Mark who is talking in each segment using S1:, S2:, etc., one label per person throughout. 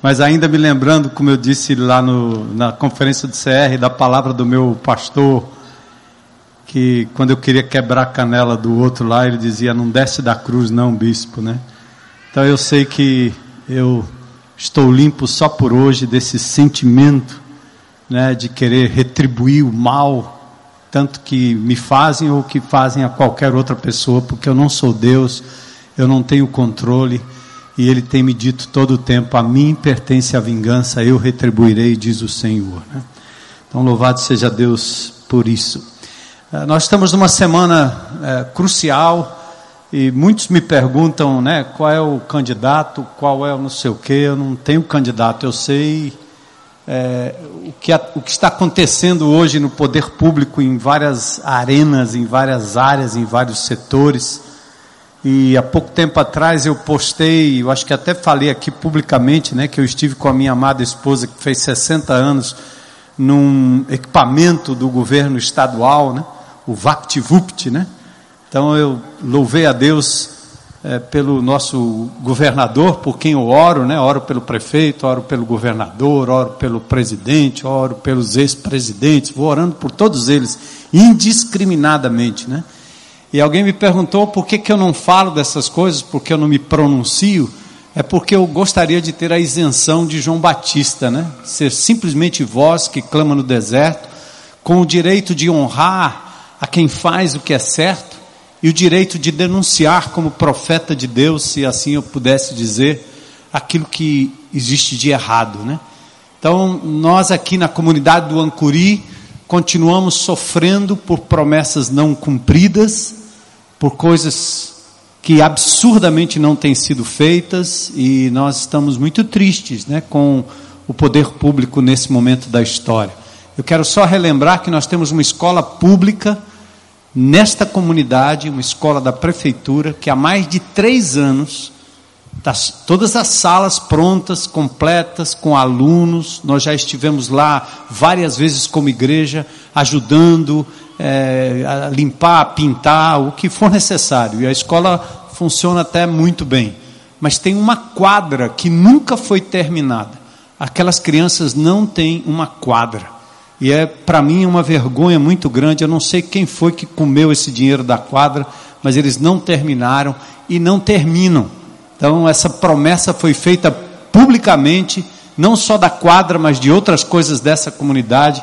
S1: Mas ainda me lembrando, como eu disse lá no, na conferência do CR, da palavra do meu pastor, que quando eu queria quebrar a canela do outro lá, ele dizia: Não desce da cruz, não, bispo, né? Então eu sei que eu estou limpo só por hoje desse sentimento, né, de querer retribuir o mal, tanto que me fazem ou que fazem a qualquer outra pessoa, porque eu não sou Deus, eu não tenho controle. E ele tem me dito todo o tempo: a mim pertence a vingança, eu retribuirei, diz o Senhor. Né? Então, louvado seja Deus por isso. Eh, nós estamos numa semana é, crucial e muitos me perguntam, né, qual é o candidato, qual é o não sei o que. Eu não tenho candidato, eu sei é, o, que, o que está acontecendo hoje no poder público em várias arenas, em várias áreas, em vários setores. E há pouco tempo atrás eu postei, eu acho que até falei aqui publicamente, né, que eu estive com a minha amada esposa que fez 60 anos num equipamento do governo estadual, né, o VaptVupt, né? Então eu louvei a Deus é, pelo nosso governador, por quem eu oro, né? Oro pelo prefeito, oro pelo governador, oro pelo presidente, oro pelos ex-presidentes, vou orando por todos eles indiscriminadamente, né? E alguém me perguntou por que, que eu não falo dessas coisas, porque eu não me pronuncio. É porque eu gostaria de ter a isenção de João Batista, né? Ser simplesmente voz que clama no deserto, com o direito de honrar a quem faz o que é certo e o direito de denunciar como profeta de Deus, se assim eu pudesse dizer, aquilo que existe de errado, né? Então, nós aqui na comunidade do Ancuri continuamos sofrendo por promessas não cumpridas, por coisas que absurdamente não têm sido feitas e nós estamos muito tristes né, com o poder público nesse momento da história. Eu quero só relembrar que nós temos uma escola pública nesta comunidade, uma escola da prefeitura, que há mais de três anos, todas as salas prontas, completas, com alunos, nós já estivemos lá várias vezes como igreja, ajudando, é, a limpar, a pintar, o que for necessário. E a escola funciona até muito bem. Mas tem uma quadra que nunca foi terminada. Aquelas crianças não têm uma quadra. E é para mim uma vergonha muito grande. Eu não sei quem foi que comeu esse dinheiro da quadra, mas eles não terminaram e não terminam. Então essa promessa foi feita publicamente, não só da quadra, mas de outras coisas dessa comunidade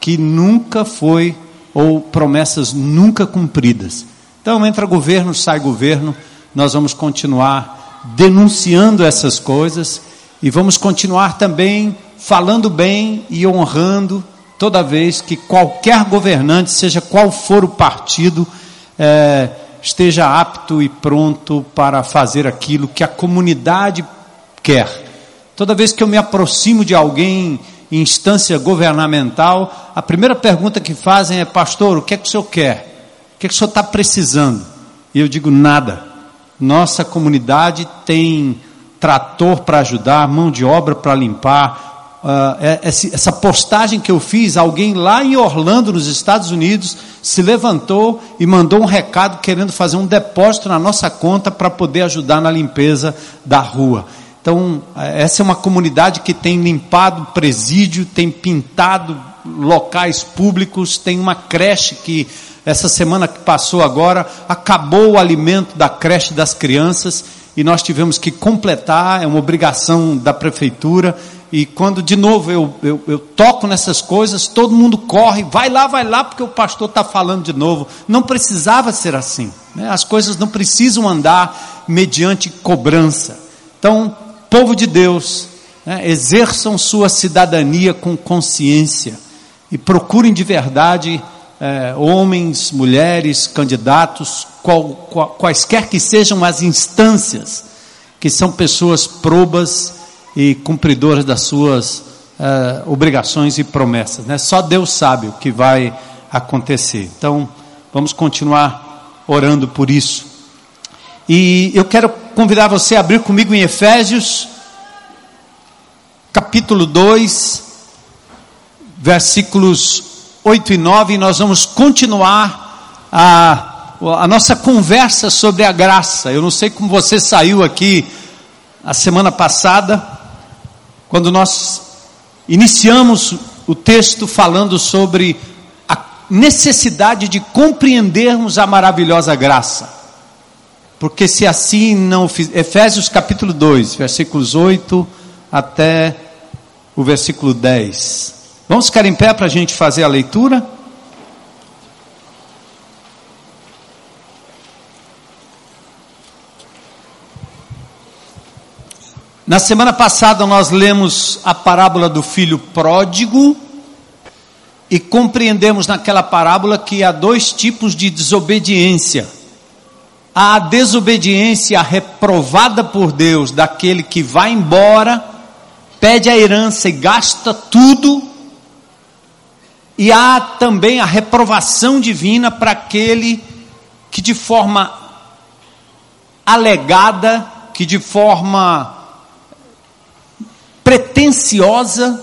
S1: que nunca foi ou promessas nunca cumpridas. Então, entra governo, sai governo, nós vamos continuar denunciando essas coisas e vamos continuar também falando bem e honrando toda vez que qualquer governante, seja qual for o partido, é, esteja apto e pronto para fazer aquilo que a comunidade quer. Toda vez que eu me aproximo de alguém em instância governamental, a primeira pergunta que fazem é: Pastor, o que é que o senhor quer? O que é que o senhor está precisando? E eu digo: nada. Nossa comunidade tem trator para ajudar, mão de obra para limpar. Uh, essa postagem que eu fiz, alguém lá em Orlando, nos Estados Unidos, se levantou e mandou um recado querendo fazer um depósito na nossa conta para poder ajudar na limpeza da rua. Então, essa é uma comunidade que tem limpado presídio, tem pintado locais públicos, tem uma creche que essa semana que passou agora acabou o alimento da creche das crianças e nós tivemos que completar, é uma obrigação da prefeitura. E quando de novo eu, eu, eu toco nessas coisas, todo mundo corre, vai lá, vai lá, porque o pastor está falando de novo. Não precisava ser assim. Né? As coisas não precisam andar mediante cobrança. Então, povo de Deus, né, exerçam sua cidadania com consciência e procurem de verdade é, homens, mulheres, candidatos, qual, qual, quaisquer que sejam as instâncias, que são pessoas probas e cumpridoras das suas é, obrigações e promessas. Né? Só Deus sabe o que vai acontecer. Então, vamos continuar orando por isso. E eu quero convidar você a abrir comigo em Efésios, capítulo 2, versículos 8 e 9, e nós vamos continuar a, a nossa conversa sobre a graça. Eu não sei como você saiu aqui a semana passada, quando nós iniciamos o texto falando sobre a necessidade de compreendermos a maravilhosa graça. Porque se assim não Efésios capítulo 2, versículos 8 até o versículo 10. Vamos ficar em pé para a gente fazer a leitura? Na semana passada nós lemos a parábola do filho pródigo e compreendemos naquela parábola que há dois tipos de desobediência. Há a desobediência reprovada por Deus daquele que vai embora, pede a herança e gasta tudo. E há também a reprovação divina para aquele que de forma alegada, que de forma pretensiosa,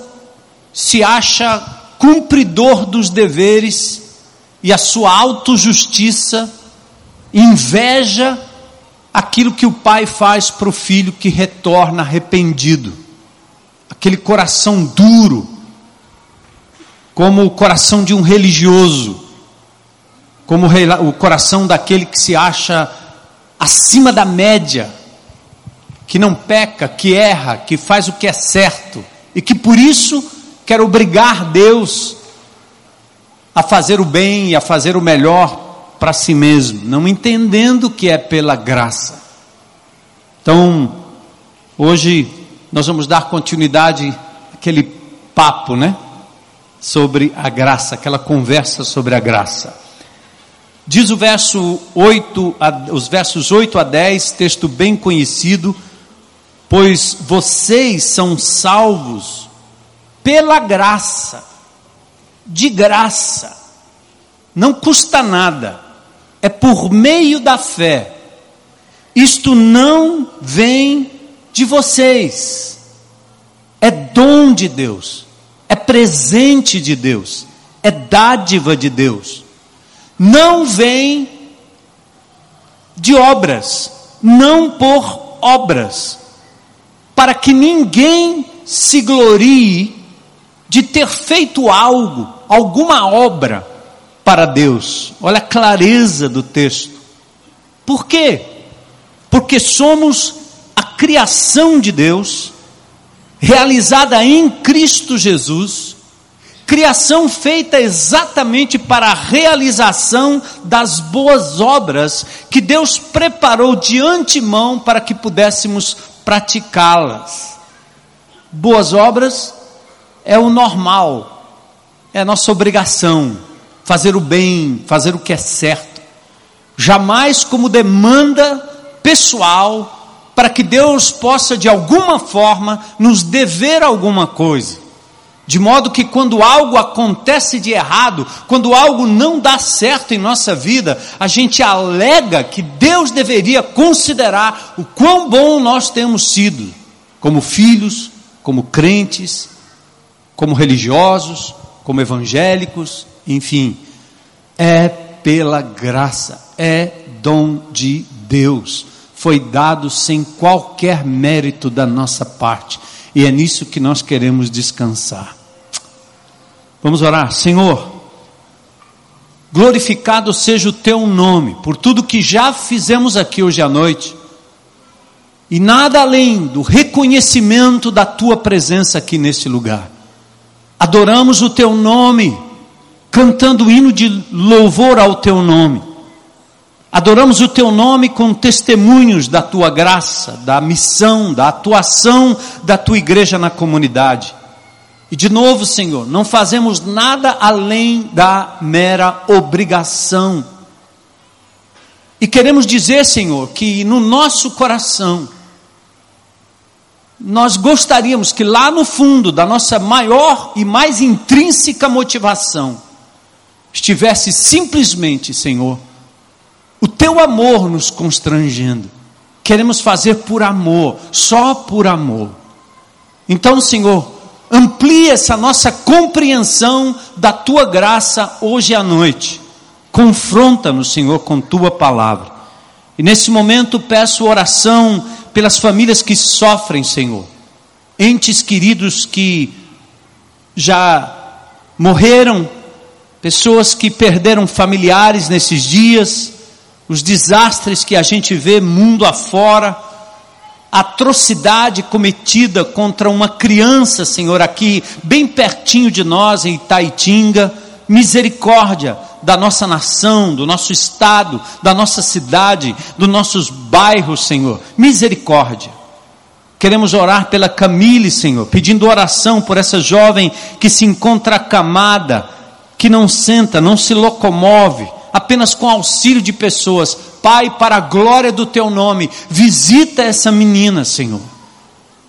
S1: se acha cumpridor dos deveres e a sua autojustiça inveja aquilo que o pai faz para o filho que retorna arrependido. Aquele coração duro, como o coração de um religioso, como o coração daquele que se acha acima da média, que não peca, que erra, que faz o que é certo e que por isso quer obrigar Deus a fazer o bem e a fazer o melhor para si mesmo, não entendendo que é pela graça. Então, hoje nós vamos dar continuidade àquele papo, né? Sobre a graça, aquela conversa sobre a graça. Diz o verso 8, os versos 8 a 10, texto bem conhecido pois vocês são salvos pela graça, de graça, não custa nada, é por meio da fé. Isto não vem de vocês, é dom de Deus, é presente de Deus, é dádiva de Deus, não vem de obras, não por obras para que ninguém se glorie de ter feito algo, alguma obra para Deus. Olha a clareza do texto. Por quê? Porque somos a criação de Deus, realizada em Cristo Jesus, criação feita exatamente para a realização das boas obras que Deus preparou de antemão para que pudéssemos praticá-las. Boas obras é o normal, é a nossa obrigação, fazer o bem, fazer o que é certo. Jamais como demanda pessoal para que Deus possa de alguma forma nos dever alguma coisa. De modo que quando algo acontece de errado, quando algo não dá certo em nossa vida, a gente alega que Deus deveria considerar o quão bom nós temos sido, como filhos, como crentes, como religiosos, como evangélicos, enfim. É pela graça, é dom de Deus. Foi dado sem qualquer mérito da nossa parte. E é nisso que nós queremos descansar. Vamos orar. Senhor, glorificado seja o teu nome por tudo que já fizemos aqui hoje à noite. E nada além do reconhecimento da tua presença aqui neste lugar. Adoramos o teu nome, cantando hino de louvor ao teu nome. Adoramos o teu nome com testemunhos da tua graça, da missão, da atuação da tua igreja na comunidade. E de novo, Senhor, não fazemos nada além da mera obrigação. E queremos dizer, Senhor, que no nosso coração, nós gostaríamos que lá no fundo da nossa maior e mais intrínseca motivação, estivesse simplesmente, Senhor, o teu amor nos constrangendo. Queremos fazer por amor, só por amor. Então, Senhor, Amplie essa nossa compreensão da tua graça hoje à noite. Confronta-nos, Senhor, com tua palavra. E nesse momento peço oração pelas famílias que sofrem, Senhor.
S2: entes queridos que já morreram, pessoas que perderam familiares nesses dias, os desastres que a gente vê mundo afora, atrocidade cometida contra uma criança, Senhor, aqui bem pertinho de nós em Itaitinga, misericórdia da nossa nação, do nosso estado, da nossa cidade, dos nossos bairros, Senhor, misericórdia. Queremos orar pela Camille, Senhor, pedindo oração por essa jovem que se encontra acamada, que não senta, não se locomove, apenas com auxílio de pessoas. Pai, para a glória do teu nome, visita essa menina, Senhor.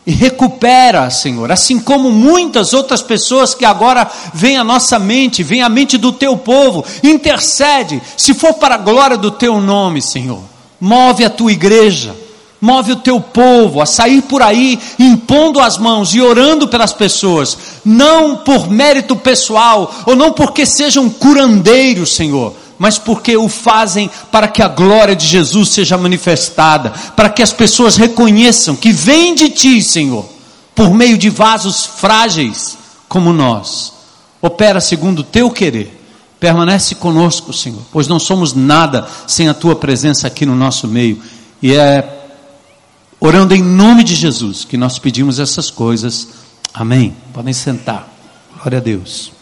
S2: E recupera, Senhor, assim como muitas outras pessoas que agora vêm à nossa mente, vêm à mente do teu povo, intercede, se for para a glória do teu nome, Senhor. Move a tua igreja, move o teu povo a sair por aí impondo as mãos e orando pelas pessoas, não por mérito pessoal ou não porque sejam curandeiros, Senhor, mas porque o fazem para que a glória de Jesus seja manifestada, para que as pessoas reconheçam que vem de ti, Senhor, por meio de vasos frágeis como nós. Opera segundo o teu querer. Permanece conosco, Senhor, pois não somos nada sem a tua presença aqui no nosso meio. E é Orando em nome de Jesus, que nós pedimos essas coisas. Amém. Podem sentar. Glória a Deus.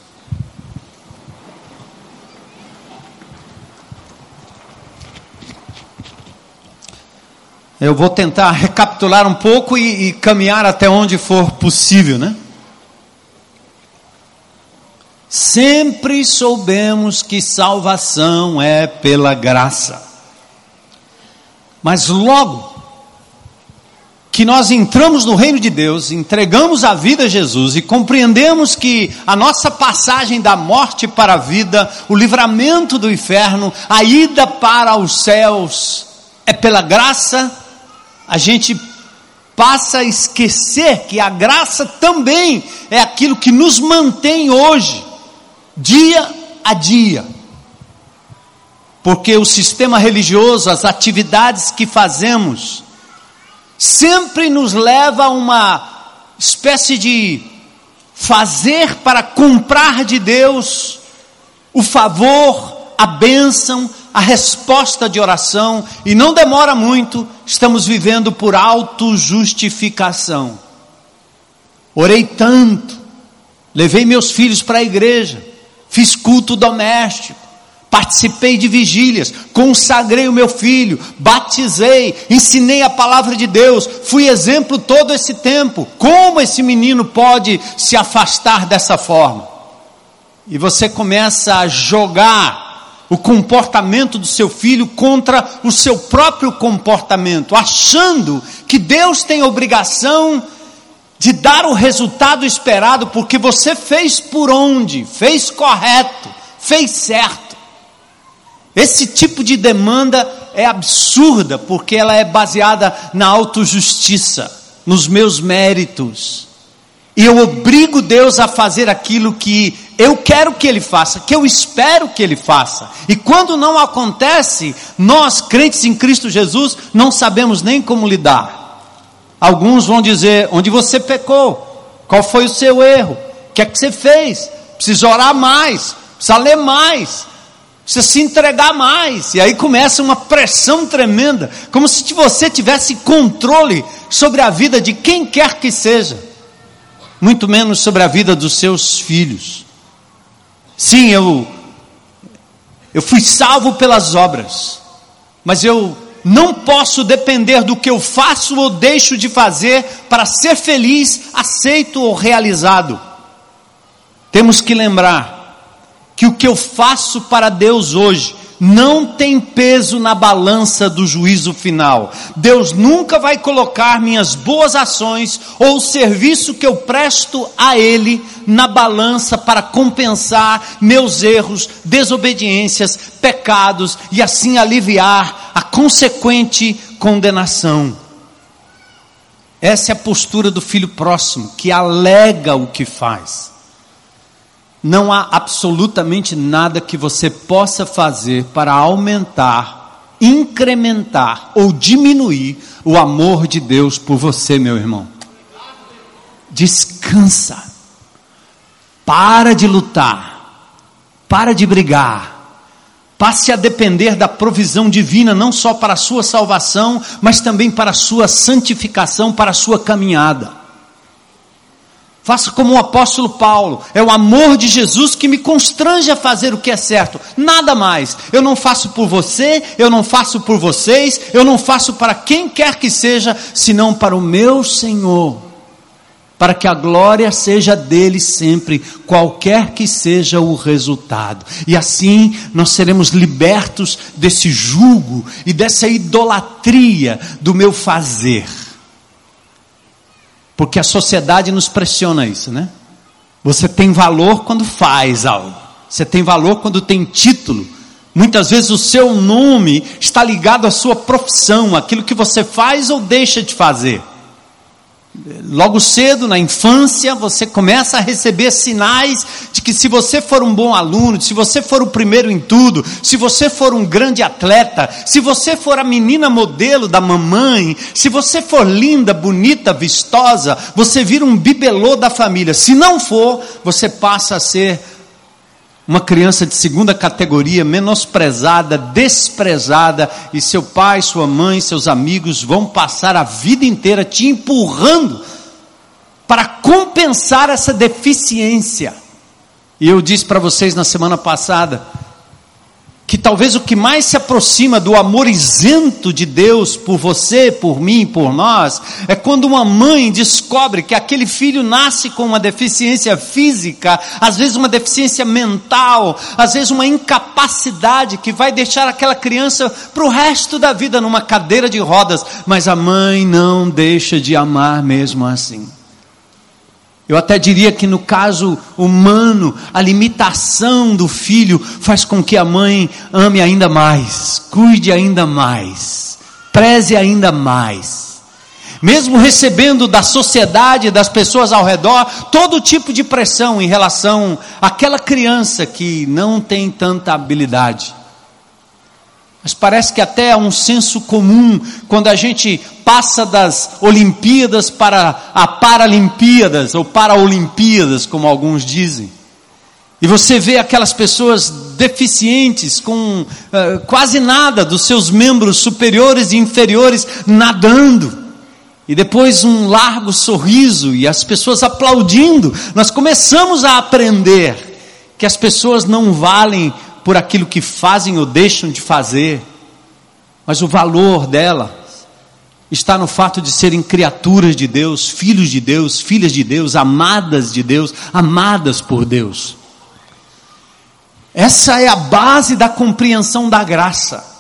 S2: Eu vou tentar recapitular um pouco e, e caminhar até onde for possível, né? Sempre soubemos que salvação é pela graça. Mas logo que nós entramos no reino de Deus, entregamos a vida a Jesus e compreendemos que a nossa passagem da morte para a vida, o livramento do inferno, a ida para os céus é pela graça, a gente passa a esquecer que a graça também é aquilo que nos mantém hoje, dia a dia. Porque o sistema religioso, as atividades que fazemos, sempre nos leva a uma espécie de fazer para comprar de Deus o favor, a bênção, a resposta de oração, e não demora muito, estamos vivendo por autojustificação. Orei tanto, levei meus filhos para a igreja, fiz culto doméstico, Participei de vigílias, consagrei o meu filho, batizei, ensinei a palavra de Deus, fui exemplo todo esse tempo. Como esse menino pode se afastar dessa forma? E você começa a jogar o comportamento do seu filho contra o seu próprio comportamento, achando que Deus tem obrigação de dar o resultado esperado, porque você fez por onde, fez correto, fez certo. Esse tipo de demanda é absurda, porque ela é baseada na autojustiça, nos meus méritos. E eu obrigo Deus a fazer aquilo que eu quero que Ele faça, que eu espero que Ele faça. E quando não acontece, nós, crentes em Cristo Jesus, não sabemos nem como lidar. Alguns vão dizer: onde você pecou? Qual foi o seu erro? O que é que você fez? Precisa orar mais, precisa ler mais, precisa se entregar mais. E aí começa uma pressão tremenda, como se você tivesse controle sobre a vida de quem quer que seja, muito menos sobre a vida dos seus filhos. Sim, eu eu fui salvo pelas obras, mas eu não posso depender do que eu faço ou deixo de fazer para ser feliz, aceito ou realizado. Temos que lembrar que o que eu faço para Deus hoje não tem peso na balança do juízo final. Deus nunca vai colocar minhas boas ações ou o serviço que eu presto a Ele na balança para compensar meus erros, desobediências, pecados e assim aliviar a consequente condenação. Essa é a postura do filho próximo, que alega o que faz não há absolutamente nada que você possa fazer para aumentar, incrementar ou diminuir o amor de Deus por você, meu irmão. descansa. Para de lutar. Para de brigar. Passe a depender da provisão divina, não só para a sua salvação, mas também para a sua santificação, para a sua caminhada. Faça como o apóstolo Paulo, é o amor de Jesus que me constrange a fazer o que é certo, nada mais. Eu não faço por você, eu não faço por vocês, eu não faço para quem quer que seja, senão para o meu Senhor para que a glória seja dele sempre, qualquer que seja o resultado. E assim nós seremos libertos desse jugo e dessa idolatria do meu fazer. Porque a sociedade nos pressiona isso, né? Você tem valor quando faz algo. Você tem valor quando tem título. Muitas vezes o seu nome está ligado à sua profissão, aquilo que você faz ou deixa de fazer. Logo cedo, na infância, você começa a receber sinais de que se você for um bom aluno, se você for o primeiro em tudo, se você for um grande atleta, se você for a menina modelo da mamãe, se você for linda, bonita, vistosa, você vira um bibelô da família. Se não for, você passa a ser uma criança de segunda categoria, menosprezada, desprezada, e seu pai, sua mãe, seus amigos vão passar a vida inteira te empurrando para compensar essa deficiência. E eu disse para vocês na semana passada, que talvez o que mais se aproxima do amor isento de Deus por você, por mim, por nós, é quando uma mãe descobre que aquele filho nasce com uma deficiência física, às vezes uma deficiência mental, às vezes uma incapacidade que vai deixar aquela criança para o resto da vida numa cadeira de rodas, mas a mãe não deixa de amar mesmo assim. Eu até diria que no caso humano, a limitação do filho faz com que a mãe ame ainda mais, cuide ainda mais, preze ainda mais. Mesmo recebendo da sociedade, das pessoas ao redor, todo tipo de pressão em relação àquela criança que não tem tanta habilidade. Mas parece que até é um senso comum quando a gente passa das Olimpíadas para a Paralimpíadas, ou Paraolimpíadas, como alguns dizem. E você vê aquelas pessoas deficientes, com uh, quase nada dos seus membros superiores e inferiores nadando. E depois um largo sorriso e as pessoas aplaudindo. Nós começamos a aprender que as pessoas não valem por aquilo que fazem ou deixam de fazer, mas o valor dela está no fato de serem criaturas de Deus, filhos de Deus, filhas de Deus, amadas de Deus, amadas por Deus. Essa é a base da compreensão da graça.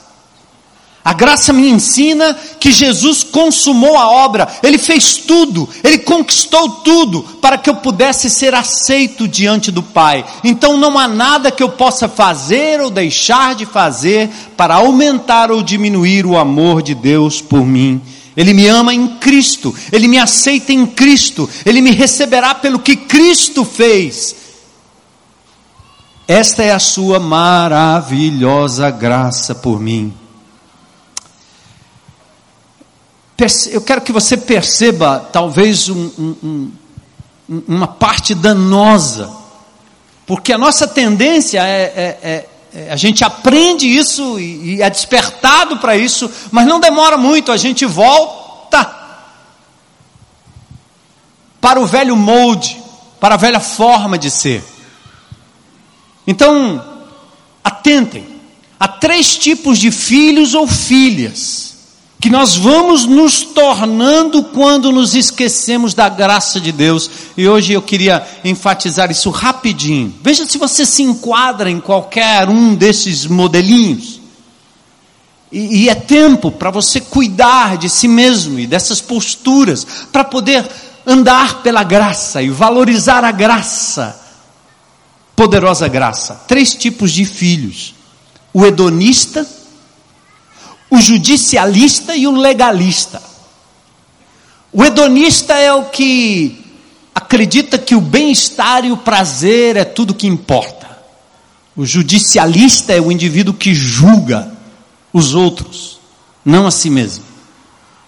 S2: A graça me ensina que Jesus consumou a obra, Ele fez tudo, Ele conquistou tudo para que eu pudesse ser aceito diante do Pai. Então não há nada que eu possa fazer ou deixar de fazer para aumentar ou diminuir o amor de Deus por mim. Ele me ama em Cristo, Ele me aceita em Cristo, Ele me receberá pelo que Cristo fez. Esta é a Sua maravilhosa graça por mim. Eu quero que você perceba talvez um, um, um, uma parte danosa, porque a nossa tendência é, é, é, é a gente aprende isso e, e é despertado para isso, mas não demora muito, a gente volta para o velho molde, para a velha forma de ser. Então, atentem, há três tipos de filhos ou filhas que nós vamos nos tornando quando nos esquecemos da graça de Deus. E hoje eu queria enfatizar isso rapidinho. Veja se você se enquadra em qualquer um desses modelinhos. E, e é tempo para você cuidar de si mesmo e dessas posturas, para poder andar pela graça e valorizar a graça, poderosa graça. Três tipos de filhos: o hedonista o judicialista e o legalista. O hedonista é o que acredita que o bem-estar e o prazer é tudo que importa. O judicialista é o indivíduo que julga os outros, não a si mesmo.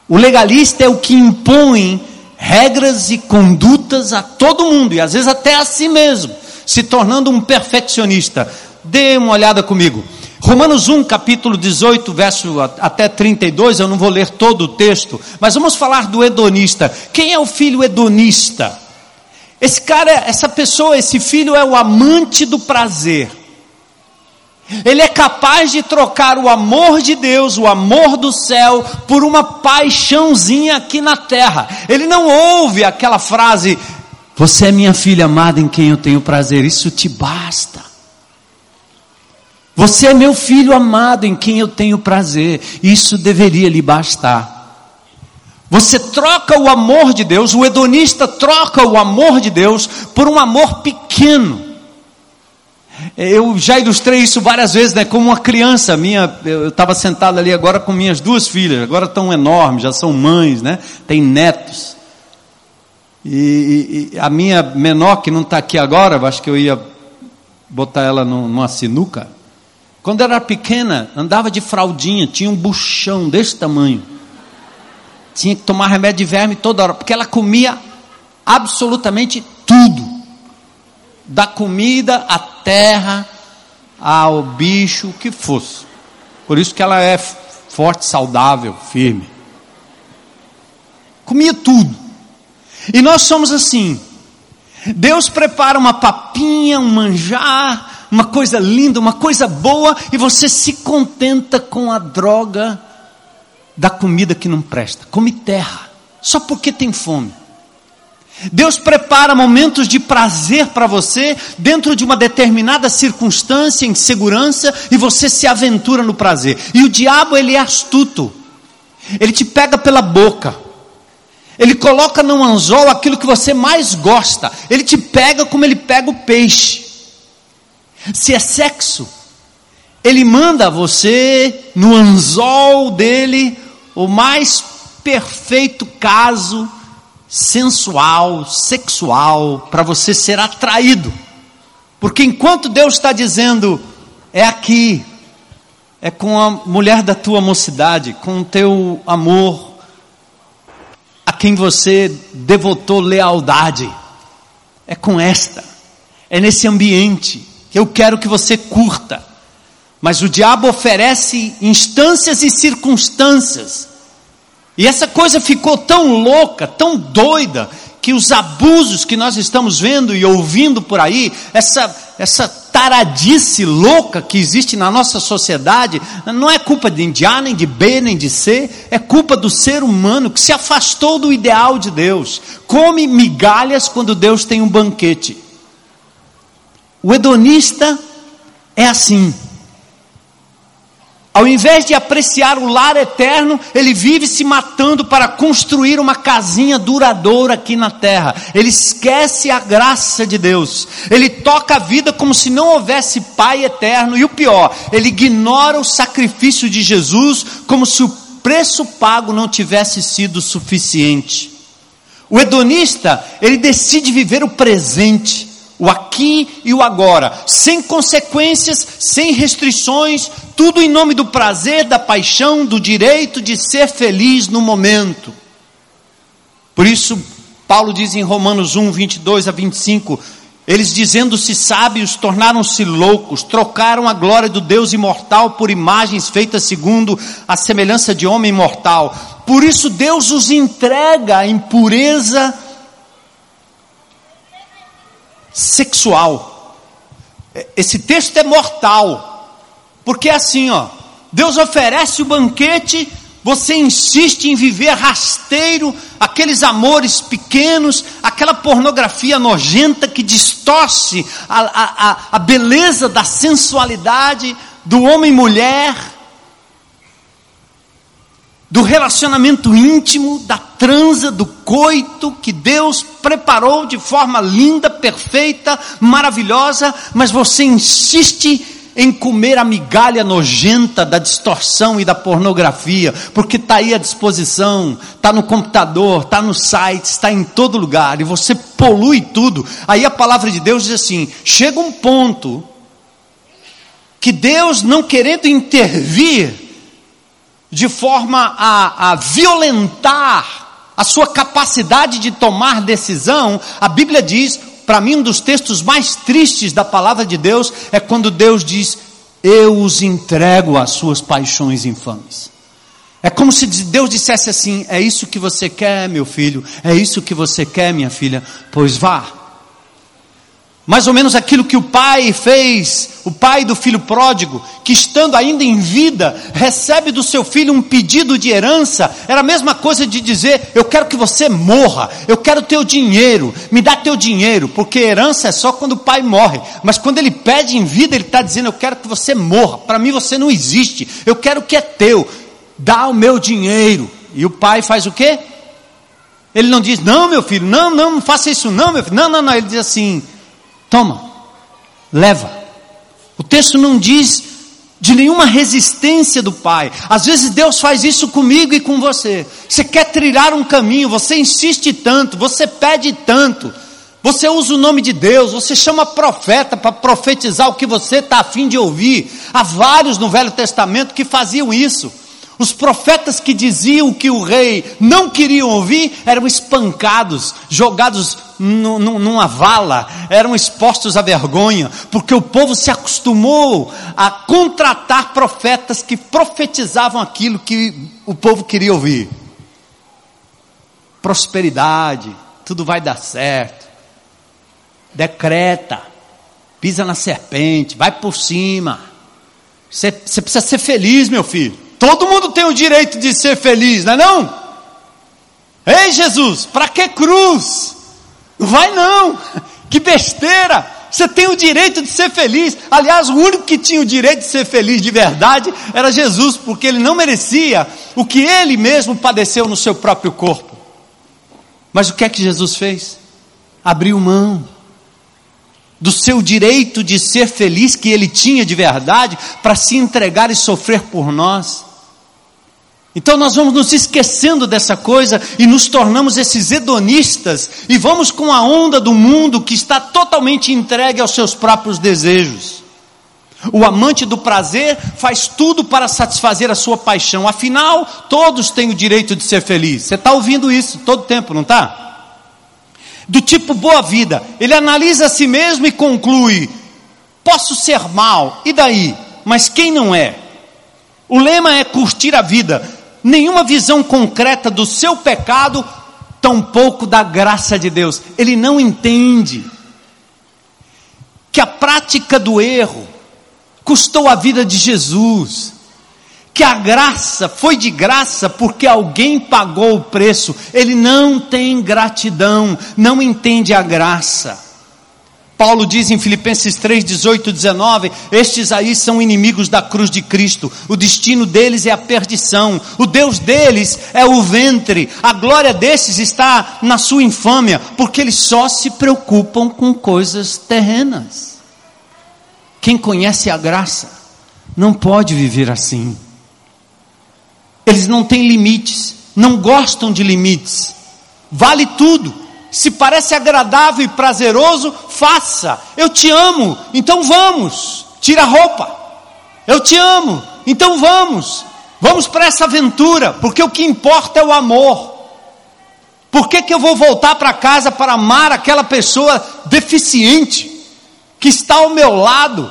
S2: O legalista é o que impõe regras e condutas a todo mundo, e às vezes até a si mesmo, se tornando um perfeccionista. Dê uma olhada comigo. Romanos 1, capítulo 18, verso até 32, eu não vou ler todo o texto, mas vamos falar do hedonista. Quem é o filho hedonista? Esse cara, essa pessoa, esse filho é o amante do prazer. Ele é capaz de trocar o amor de Deus, o amor do céu, por uma paixãozinha aqui na terra. Ele não ouve aquela frase: Você é minha filha amada em quem eu tenho prazer. Isso te basta. Você é meu filho amado em quem eu tenho prazer. Isso deveria lhe bastar. Você troca o amor de Deus, o hedonista troca o amor de Deus por um amor pequeno. Eu já ilustrei isso várias vezes, né? Como uma criança minha, eu estava sentado ali agora com minhas duas filhas, agora estão enormes, já são mães, né? Tem netos. E, e a minha menor, que não está aqui agora, acho que eu ia botar ela numa sinuca. Quando era pequena, andava de fraldinha, tinha um buchão desse tamanho. Tinha que tomar remédio de verme toda hora, porque ela comia absolutamente tudo. Da comida à terra, ao bicho, o que fosse. Por isso que ela é forte, saudável, firme. Comia tudo. E nós somos assim. Deus prepara uma papinha, um manjar, uma coisa linda, uma coisa boa, e você se contenta com a droga da comida que não presta. Come terra, só porque tem fome. Deus prepara momentos de prazer para você dentro de uma determinada circunstância, em segurança, e você se aventura no prazer. E o diabo, ele é astuto. Ele te pega pela boca. Ele coloca no anzol aquilo que você mais gosta. Ele te pega como ele pega o peixe. Se é sexo, ele manda você no anzol dele o mais perfeito caso sensual, sexual, para você ser atraído. Porque enquanto Deus está dizendo, é aqui, é com a mulher da tua mocidade, com o teu amor, a quem você devotou lealdade, é com esta, é nesse ambiente, que eu quero que você curta. Mas o diabo oferece instâncias e circunstâncias. E essa coisa ficou tão louca, tão doida, que os abusos que nós estamos vendo e ouvindo por aí, essa, essa taradice louca que existe na nossa sociedade, não é culpa de A, nem de B, nem de C, é culpa do ser humano que se afastou do ideal de Deus. Come migalhas quando Deus tem um banquete. O hedonista é assim. Ao invés de apreciar o lar eterno, ele vive se matando para construir uma casinha duradoura aqui na terra. Ele esquece a graça de Deus. Ele toca a vida como se não houvesse Pai eterno. E o pior, ele ignora o sacrifício de Jesus como se o preço pago não tivesse sido suficiente. O hedonista, ele decide viver o presente o aqui e o agora, sem consequências, sem restrições, tudo em nome do prazer, da paixão, do direito de ser feliz no momento. Por isso, Paulo diz em Romanos 1, 22 a 25: eles dizendo-se sábios, tornaram-se loucos, trocaram a glória do Deus imortal por imagens feitas segundo a semelhança de homem mortal. Por isso Deus os entrega à impureza sexual. Esse texto é mortal, porque é assim, ó. Deus oferece o banquete, você insiste em viver rasteiro, aqueles amores pequenos, aquela pornografia nojenta que distorce a, a, a beleza da sensualidade do homem e mulher, do relacionamento íntimo, da transa, do coito que Deus preparou de forma linda, perfeita, maravilhosa, mas você insiste em comer a migalha nojenta da distorção e da pornografia, porque está aí à disposição, está no computador, está no site, está em todo lugar, e você polui tudo. Aí a palavra de Deus diz assim: chega um ponto que Deus, não querendo intervir, de forma a, a violentar a sua capacidade de tomar decisão, a Bíblia diz, para mim, um dos textos mais tristes da palavra de Deus é quando Deus diz: Eu os entrego às suas paixões infames. É como se Deus dissesse assim: É isso que você quer, meu filho, é isso que você quer, minha filha, pois vá. Mais ou menos aquilo que o pai fez, o pai do filho pródigo, que estando ainda em vida, recebe do seu filho um pedido de herança, era a mesma coisa de dizer: Eu quero que você morra, eu quero teu dinheiro, me dá teu dinheiro, porque herança é só quando o pai morre, mas quando ele pede em vida, ele está dizendo: Eu quero que você morra, para mim você não existe, eu quero o que é teu, dá o meu dinheiro. E o pai faz o quê? Ele não diz, não, meu filho, não, não, não faça isso, não, meu filho. Não, não, não. Ele diz assim: toma, leva. O texto não diz de nenhuma resistência do pai. Às vezes Deus faz isso comigo e com você. Você quer trilhar um caminho, você insiste tanto, você pede tanto. Você usa o nome de Deus, você chama profeta para profetizar o que você está afim de ouvir. Há vários no Velho Testamento que faziam isso. Os profetas que diziam que o rei não queria ouvir eram espancados, jogados numa vala, eram expostos à vergonha, porque o povo se acostumou a contratar profetas que profetizavam aquilo que o povo queria ouvir. Prosperidade, tudo vai dar certo. Decreta, pisa na serpente, vai por cima. Você precisa ser feliz, meu filho. Todo mundo tem o direito de ser feliz, não é não? Ei Jesus, para que cruz? Não vai não, que besteira! Você tem o direito de ser feliz. Aliás, o único que tinha o direito de ser feliz de verdade era Jesus, porque ele não merecia o que ele mesmo padeceu no seu próprio corpo. Mas o que é que Jesus fez? Abriu mão do seu direito de ser feliz que ele tinha de verdade para se entregar e sofrer por nós. Então nós vamos nos esquecendo dessa coisa e nos tornamos esses hedonistas e vamos com a onda do mundo que está totalmente entregue aos seus próprios desejos. O amante do prazer faz tudo para satisfazer a sua paixão, afinal, todos têm o direito de ser feliz. Você está ouvindo isso todo tempo, não está? Do tipo boa vida, ele analisa a si mesmo e conclui: posso ser mal, e daí? Mas quem não é? O lema é curtir a vida nenhuma visão concreta do seu pecado, tampouco da graça de Deus. Ele não entende que a prática do erro custou a vida de Jesus, que a graça foi de graça porque alguém pagou o preço. Ele não tem gratidão, não entende a graça. Paulo diz em Filipenses 3, 18, 19: Estes aí são inimigos da cruz de Cristo, o destino deles é a perdição, o Deus deles é o ventre, a glória desses está na sua infâmia, porque eles só se preocupam com coisas terrenas. Quem conhece a graça não pode viver assim. Eles não têm limites, não gostam de limites, vale tudo se parece agradável e prazeroso, faça. Eu te amo, então vamos. Tira a roupa. Eu te amo, então vamos. Vamos para essa aventura, porque o que importa é o amor. Por que, que eu vou voltar para casa para amar aquela pessoa deficiente, que está ao meu lado,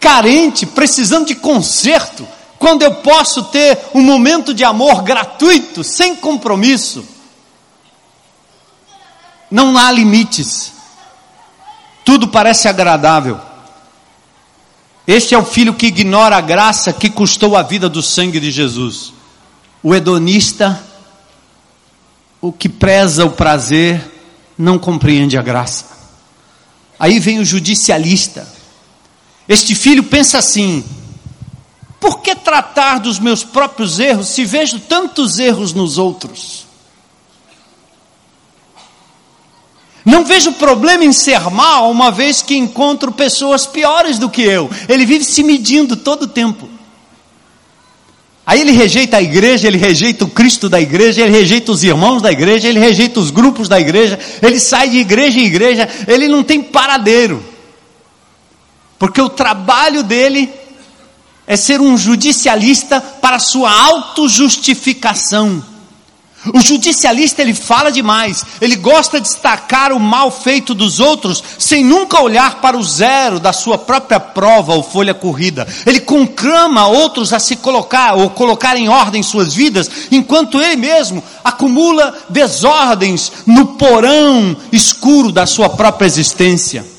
S2: carente, precisando de conserto, quando eu posso ter um momento de amor gratuito, sem compromisso? Não há limites. Tudo parece agradável. Este é o filho que ignora a graça que custou a vida do sangue de Jesus. O hedonista, o que preza o prazer, não compreende a graça. Aí vem o judicialista. Este filho pensa assim: por que tratar dos meus próprios erros se vejo tantos erros nos outros? Não vejo problema em ser mal, uma vez que encontro pessoas piores do que eu. Ele vive se medindo todo o tempo. Aí ele rejeita a igreja, ele rejeita o Cristo da igreja, ele rejeita os irmãos da igreja, ele rejeita os grupos da igreja, ele sai de igreja em igreja, ele não tem paradeiro. Porque o trabalho dele é ser um judicialista para sua autojustificação. O judicialista ele fala demais, ele gosta de destacar o mal feito dos outros, sem nunca olhar para o zero da sua própria prova ou folha corrida. Ele conclama outros a se colocar ou colocar em ordem suas vidas, enquanto ele mesmo acumula desordens no porão escuro da sua própria existência.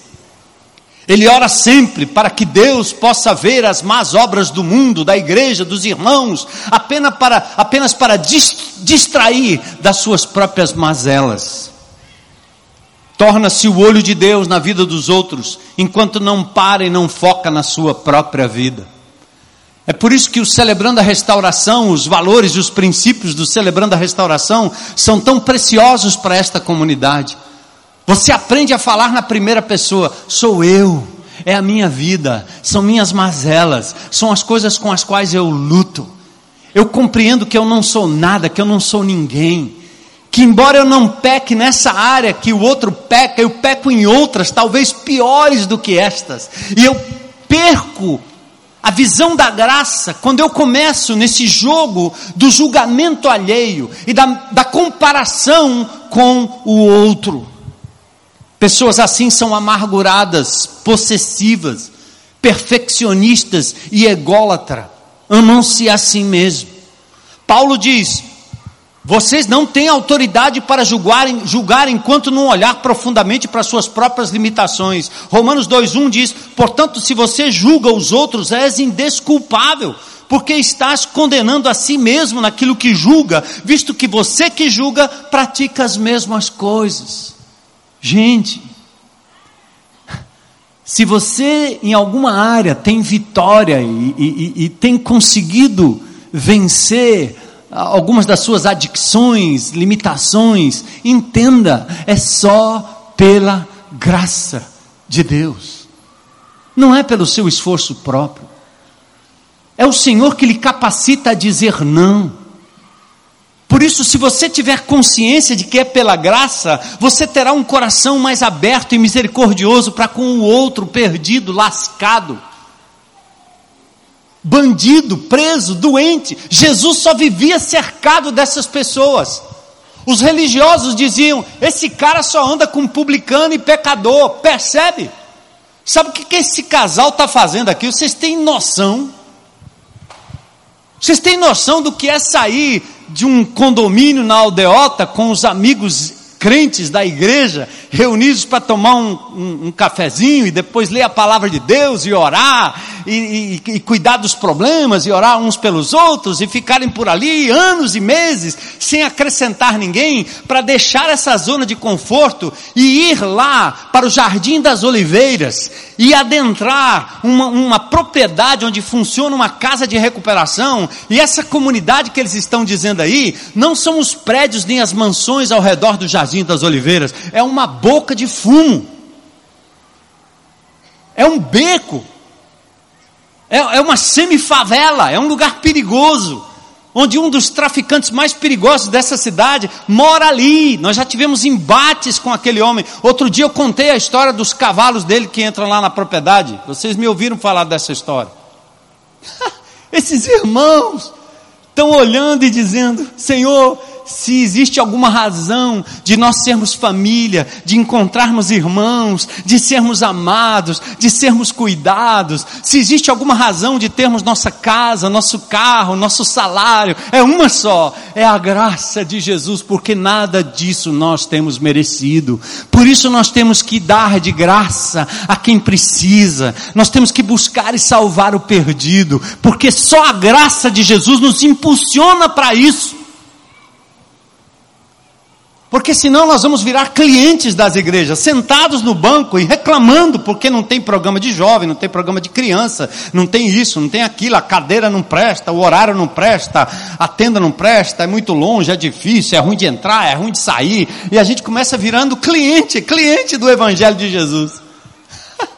S2: Ele ora sempre para que Deus possa ver as más obras do mundo, da igreja, dos irmãos, apenas para, apenas para distrair das suas próprias mazelas. Torna-se o olho de Deus na vida dos outros, enquanto não para e não foca na sua própria vida. É por isso que o Celebrando a Restauração, os valores e os princípios do Celebrando a Restauração são tão preciosos para esta comunidade. Você aprende a falar na primeira pessoa: sou eu, é a minha vida, são minhas mazelas, são as coisas com as quais eu luto. Eu compreendo que eu não sou nada, que eu não sou ninguém. Que embora eu não peque nessa área que o outro peca, eu peco em outras, talvez piores do que estas. E eu perco a visão da graça quando eu começo nesse jogo do julgamento alheio e da, da comparação com o outro. Pessoas assim são amarguradas, possessivas, perfeccionistas e ególatras. Amam-se a si mesmo. Paulo diz: vocês não têm autoridade para julgar, julgar enquanto não olhar profundamente para suas próprias limitações. Romanos 2,1 diz: portanto, se você julga os outros, és indesculpável, porque estás condenando a si mesmo naquilo que julga, visto que você que julga pratica as mesmas coisas. Gente, se você em alguma área tem vitória e, e, e, tem conseguido vencer algumas das suas adicções, limitações, entenda, é só pela graça de Deus, não é pelo seu esforço próprio, é o Senhor que lhe capacita a dizer não. Por isso, se você tiver consciência de que é pela graça, você terá um coração mais aberto e misericordioso para com o outro perdido, lascado, bandido, preso, doente. Jesus só vivia cercado dessas pessoas. Os religiosos diziam: esse cara só anda com publicano e pecador, percebe? Sabe o que, que esse casal está fazendo aqui? Vocês têm noção? Vocês têm noção do que é sair de um condomínio na aldeota com os amigos crentes da igreja reunidos para tomar um, um, um, cafezinho e depois ler a palavra de Deus e orar e, e, e, cuidar dos problemas e orar uns pelos outros e ficarem por ali anos e meses sem acrescentar ninguém para deixar essa zona de conforto e ir lá para o Jardim das Oliveiras e adentrar uma, uma propriedade onde funciona uma casa de recuperação. E essa comunidade que eles estão dizendo aí não são os prédios nem as mansões ao redor do Jardim das Oliveiras, é uma boca de fumo, é um beco, é, é uma semifavela, é um lugar perigoso, onde um dos traficantes mais perigosos dessa cidade mora ali. Nós já tivemos embates com aquele homem. Outro dia eu contei a história dos cavalos dele que entram lá na propriedade. Vocês me ouviram falar dessa história. Esses irmãos estão olhando e dizendo: Senhor, se existe alguma razão de nós sermos família, de encontrarmos irmãos, de sermos amados, de sermos cuidados, se existe alguma razão de termos nossa casa, nosso carro, nosso salário, é uma só, é a graça de Jesus, porque nada disso nós temos merecido. Por isso nós temos que dar de graça a quem precisa, nós temos que buscar e salvar o perdido, porque só a graça de Jesus nos impulsiona para isso. Porque senão nós vamos virar clientes das igrejas, sentados no banco e reclamando porque não tem programa de jovem, não tem programa de criança, não tem isso, não tem aquilo, a cadeira não presta, o horário não presta, a tenda não presta, é muito longe, é difícil, é ruim de entrar, é ruim de sair, e a gente começa virando cliente, cliente do Evangelho de Jesus.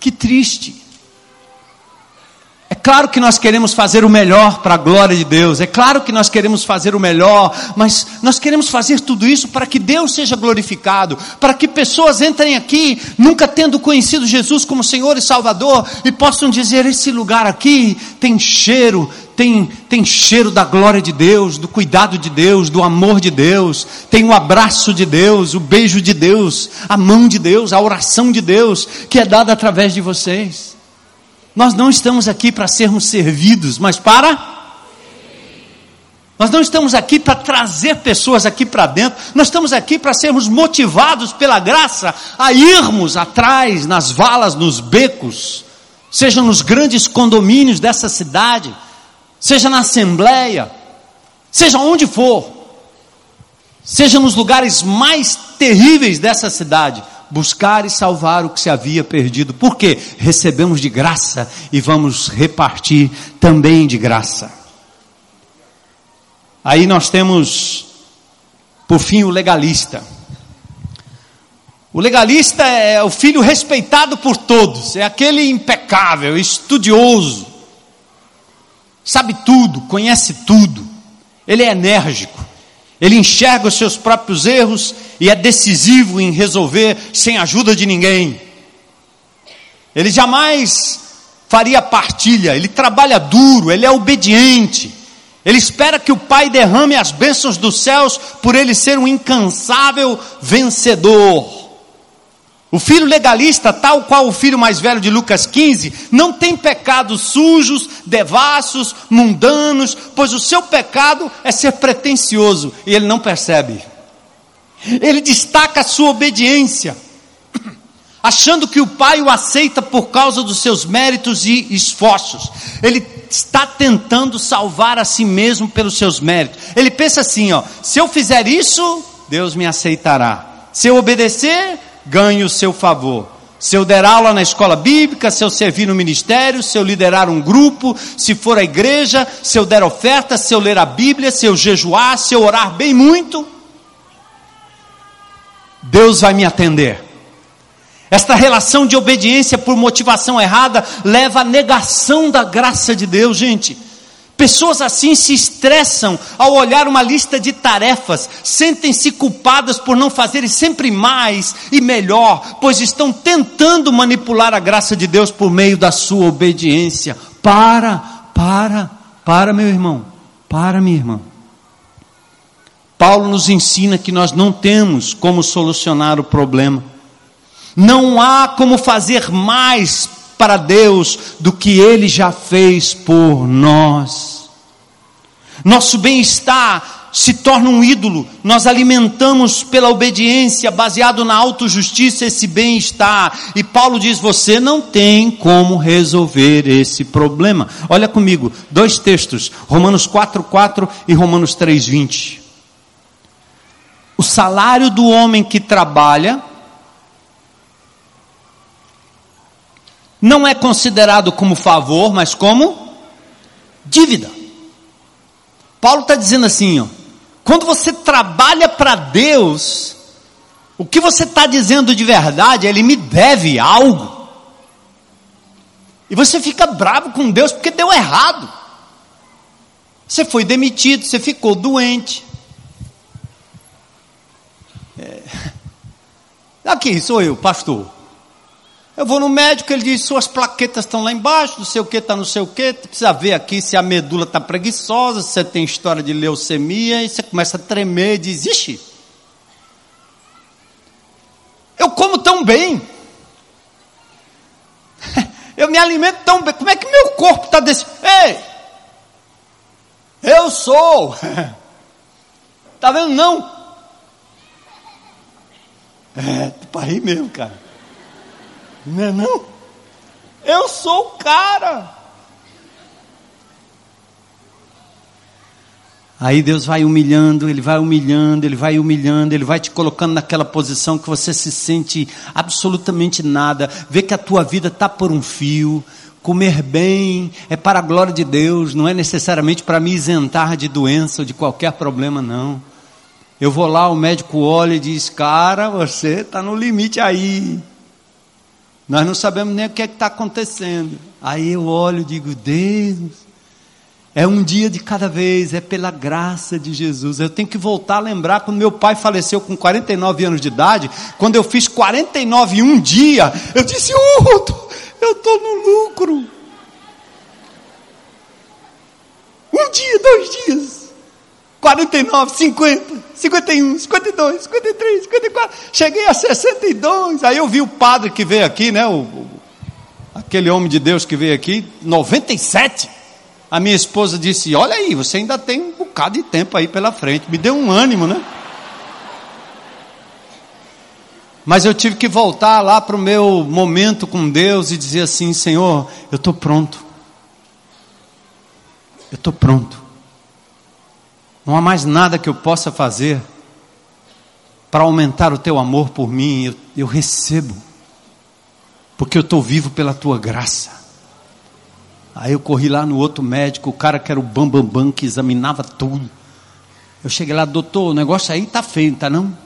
S2: que triste. Claro que nós queremos fazer o melhor para a glória de Deus, é claro que nós queremos fazer o melhor, mas nós queremos fazer tudo isso para que Deus seja glorificado, para que pessoas entrem aqui, nunca tendo conhecido Jesus como Senhor e Salvador, e possam dizer: esse lugar aqui tem cheiro, tem, tem cheiro da glória de Deus, do cuidado de Deus, do amor de Deus, tem o abraço de Deus, o beijo de Deus, a mão de Deus, a oração de Deus, que é dada através de vocês. Nós não estamos aqui para sermos servidos, mas para? Nós não estamos aqui para trazer pessoas aqui para dentro, nós estamos aqui para sermos motivados pela graça a irmos atrás, nas valas, nos becos, seja nos grandes condomínios dessa cidade, seja na assembleia, seja onde for, seja nos lugares mais terríveis dessa cidade, buscar e salvar o que se havia perdido. Por quê? Recebemos de graça e vamos repartir também de graça. Aí nós temos, por fim, o legalista. O legalista é o filho respeitado por todos, é aquele impecável, estudioso, sabe tudo, conhece tudo, ele é enérgico, ele enxerga os seus próprios erros e é decisivo em resolver sem ajuda de ninguém. Ele jamais faria partilha, ele trabalha duro, ele é obediente. Ele espera que o Pai derrame as bênçãos dos céus por ele ser um incansável vencedor. O filho legalista, tal qual o filho mais velho de Lucas 15, não tem pecados sujos, devassos, mundanos, pois o seu pecado é ser pretensioso e ele não percebe. Ele destaca a sua obediência achando que o pai o aceita por causa dos seus méritos e esforços. Ele está tentando salvar a si mesmo pelos seus méritos. Ele pensa assim, ó, se eu fizer isso, Deus me aceitará. Se eu obedecer, ganho o seu favor. Se eu der aula na escola bíblica, se eu servir no ministério, se eu liderar um grupo, se for à igreja, se eu der oferta, se eu ler a Bíblia, se eu jejuar, se eu orar bem muito, Deus vai me atender. Esta relação de obediência por motivação errada leva à negação da graça de Deus, gente. Pessoas assim se estressam ao olhar uma lista de tarefas, sentem-se culpadas por não fazerem sempre mais e melhor, pois estão tentando manipular a graça de Deus por meio da sua obediência. Para, para, para, meu irmão, para, minha irmã. Paulo nos ensina que nós não temos como solucionar o problema não há como fazer mais para Deus do que Ele já fez por nós. Nosso bem-estar se torna um ídolo, nós alimentamos pela obediência, baseado na autojustiça, esse bem-estar. E Paulo diz: você não tem como resolver esse problema. Olha comigo, dois textos, Romanos 4,4 e Romanos 3,20. O salário do homem que trabalha não é considerado como favor, mas como dívida. Paulo está dizendo assim: ó, quando você trabalha para Deus, o que você está dizendo de verdade, Ele me deve algo. E você fica bravo com Deus porque deu errado. Você foi demitido, você ficou doente. É. Aqui sou eu, pastor. Eu vou no médico, ele diz: suas plaquetas estão lá embaixo, não sei o que, está não sei o que. Precisa ver aqui se a medula está preguiçosa, se você tem história de leucemia, e você começa a tremer e diz: ixi, eu como tão bem, eu me alimento tão bem, como é que meu corpo está desse. Ei, eu sou, está vendo? Não, é, para rir mesmo, cara. Não é não? Eu sou o cara. Aí Deus vai humilhando, Ele vai humilhando, Ele vai humilhando, Ele vai te colocando naquela posição que você se sente absolutamente nada, vê que a tua vida está por um fio. Comer bem é para a glória de Deus, não é necessariamente para me isentar de doença ou de qualquer problema, não. Eu vou lá, o médico olha e diz: Cara, você está no limite aí. Nós não sabemos nem o que é está acontecendo. Aí eu olho e digo, Deus, é um dia de cada vez, é pela graça de Jesus. Eu tenho que voltar a lembrar quando meu pai faleceu com 49 anos de idade, quando eu fiz 49 em um dia, eu disse, oh, eu estou no lucro. Um dia, dois dias. 49, 50, 51, 52, 53, 54. Cheguei a 62. Aí eu vi o padre que veio aqui, né? O, o, aquele homem de Deus que veio aqui, 97. A minha esposa disse: Olha aí, você ainda tem um bocado de tempo aí pela frente. Me deu um ânimo, né? Mas eu tive que voltar lá para o meu momento com Deus e dizer assim: Senhor, eu estou pronto. Eu estou pronto. Não há mais nada que eu possa fazer para aumentar o teu amor por mim. Eu, eu recebo, porque eu estou vivo pela tua graça. Aí eu corri lá no outro médico, o cara que era o bambambam, bam, bam, que examinava tudo. Eu cheguei lá, doutor, o negócio aí está feio, tá não?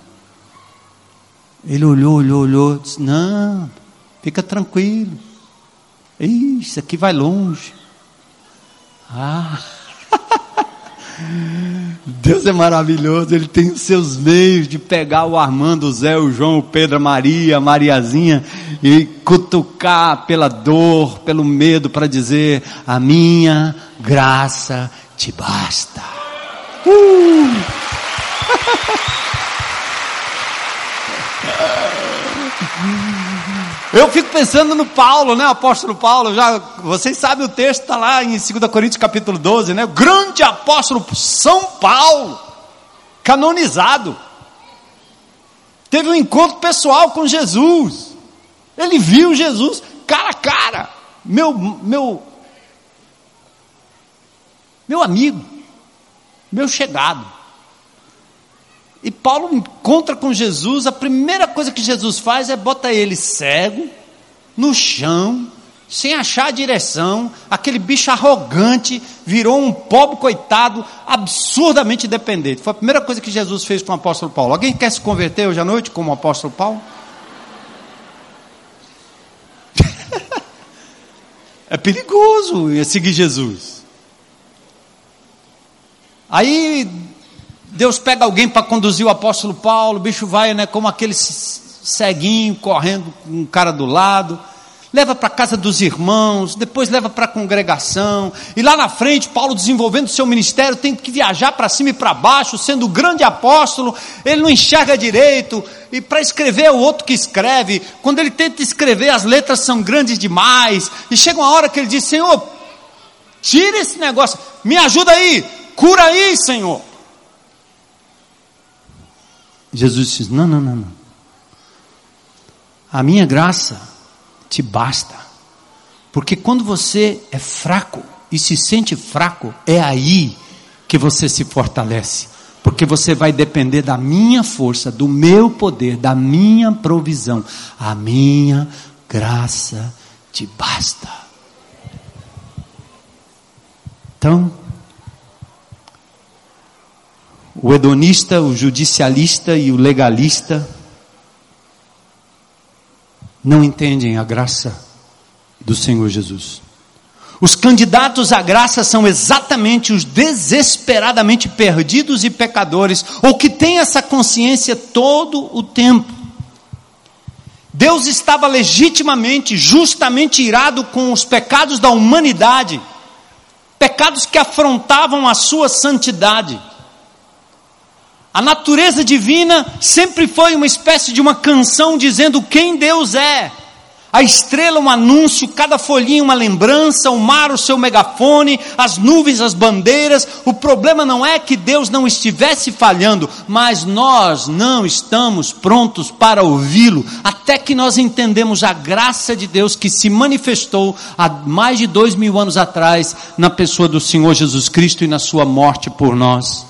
S2: Ele olhou, olhou, olhou, disse: Não, fica tranquilo. Isso aqui vai longe. Ah, Deus é maravilhoso, Ele tem os seus meios de pegar o Armando, o Zé, o João, o Pedro, a Maria, a Mariazinha e cutucar pela dor, pelo medo, para dizer: A minha graça te basta. Uh! Eu fico pensando no Paulo, né, apóstolo Paulo, já, vocês sabem o texto, está lá em 2 Coríntios capítulo 12, né, o grande apóstolo São Paulo, canonizado, teve um encontro pessoal com Jesus, ele viu Jesus cara a cara, meu, meu, meu amigo, meu chegado, e Paulo encontra com Jesus, a primeira coisa que Jesus faz é botar ele cego, no chão, sem achar a direção, aquele bicho arrogante, virou um pobre coitado, absurdamente dependente. Foi a primeira coisa que Jesus fez com o apóstolo Paulo. Alguém quer se converter hoje à noite como o apóstolo Paulo? é perigoso seguir Jesus. Aí Deus pega alguém para conduzir o apóstolo Paulo, o bicho vai, né, como aquele ceguinho correndo com um cara do lado, leva para casa dos irmãos, depois leva para a congregação, e lá na frente, Paulo desenvolvendo seu ministério, tem que viajar para cima e para baixo, sendo grande apóstolo, ele não enxerga direito, e para escrever é o outro que escreve, quando ele tenta escrever, as letras são grandes demais, e chega uma hora que ele diz: Senhor, tira esse negócio, me ajuda aí, cura aí, Senhor. Jesus diz: Não, não, não, não. A minha graça te basta. Porque quando você é fraco e se sente fraco, é aí que você se fortalece. Porque você vai depender da minha força, do meu poder, da minha provisão. A minha graça te basta. Então, o hedonista, o judicialista e o legalista não entendem a graça do Senhor Jesus. Os candidatos à graça são exatamente os desesperadamente perdidos e pecadores, ou que têm essa consciência todo o tempo. Deus estava legitimamente, justamente irado com os pecados da humanidade, pecados que afrontavam a sua santidade. A natureza divina sempre foi uma espécie de uma canção dizendo quem Deus é. A estrela, um anúncio, cada folhinha, uma lembrança, o mar, o seu megafone, as nuvens, as bandeiras. O problema não é que Deus não estivesse falhando, mas nós não estamos prontos para ouvi-lo, até que nós entendemos a graça de Deus que se manifestou há mais de dois mil anos atrás na pessoa do Senhor Jesus Cristo e na sua morte por nós.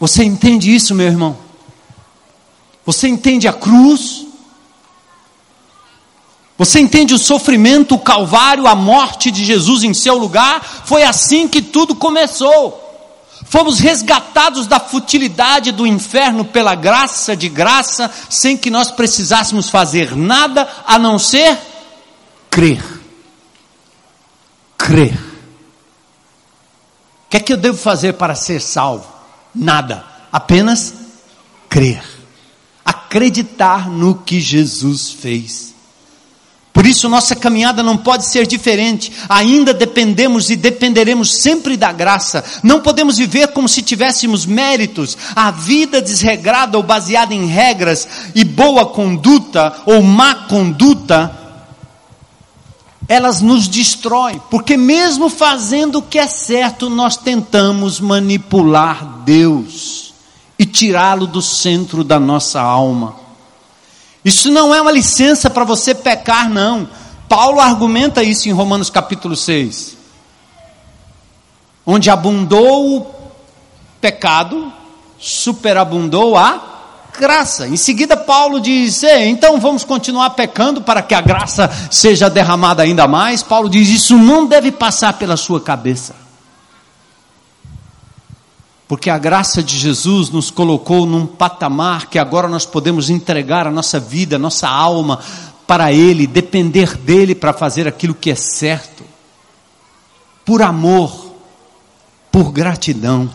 S2: Você entende isso, meu irmão? Você entende a cruz? Você entende o sofrimento, o calvário, a morte de Jesus em seu lugar? Foi assim que tudo começou. Fomos resgatados da futilidade do inferno pela graça de graça, sem que nós precisássemos fazer nada a não ser crer. Crer. O que é que eu devo fazer para ser salvo? Nada, apenas crer, acreditar no que Jesus fez. Por isso, nossa caminhada não pode ser diferente. Ainda dependemos e dependeremos sempre da graça. Não podemos viver como se tivéssemos méritos. A vida desregrada ou baseada em regras e boa conduta ou má conduta, elas nos destroem. Porque, mesmo fazendo o que é certo, nós tentamos manipular Deus e tirá-lo do centro da nossa alma. Isso não é uma licença para você pecar, não. Paulo argumenta isso em Romanos capítulo 6. Onde abundou o pecado, superabundou a graça. Em seguida, Paulo diz: então vamos continuar pecando para que a graça seja derramada ainda mais. Paulo diz: isso não deve passar pela sua cabeça. Porque a graça de Jesus nos colocou num patamar que agora nós podemos entregar a nossa vida, a nossa alma para Ele, depender dEle para fazer aquilo que é certo, por amor, por gratidão.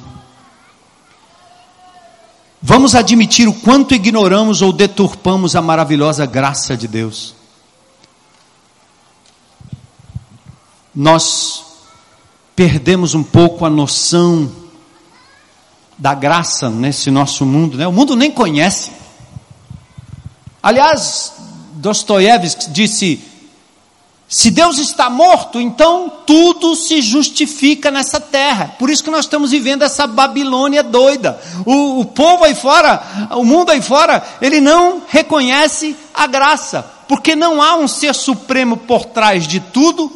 S2: Vamos admitir o quanto ignoramos ou deturpamos a maravilhosa graça de Deus. Nós perdemos um pouco a noção da graça nesse nosso mundo, né? O mundo nem conhece. Aliás, Dostoiévski disse: se Deus está morto, então tudo se justifica nessa terra. Por isso que nós estamos vivendo essa Babilônia doida. O, o povo aí fora, o mundo aí fora, ele não reconhece a graça, porque não há um ser supremo por trás de tudo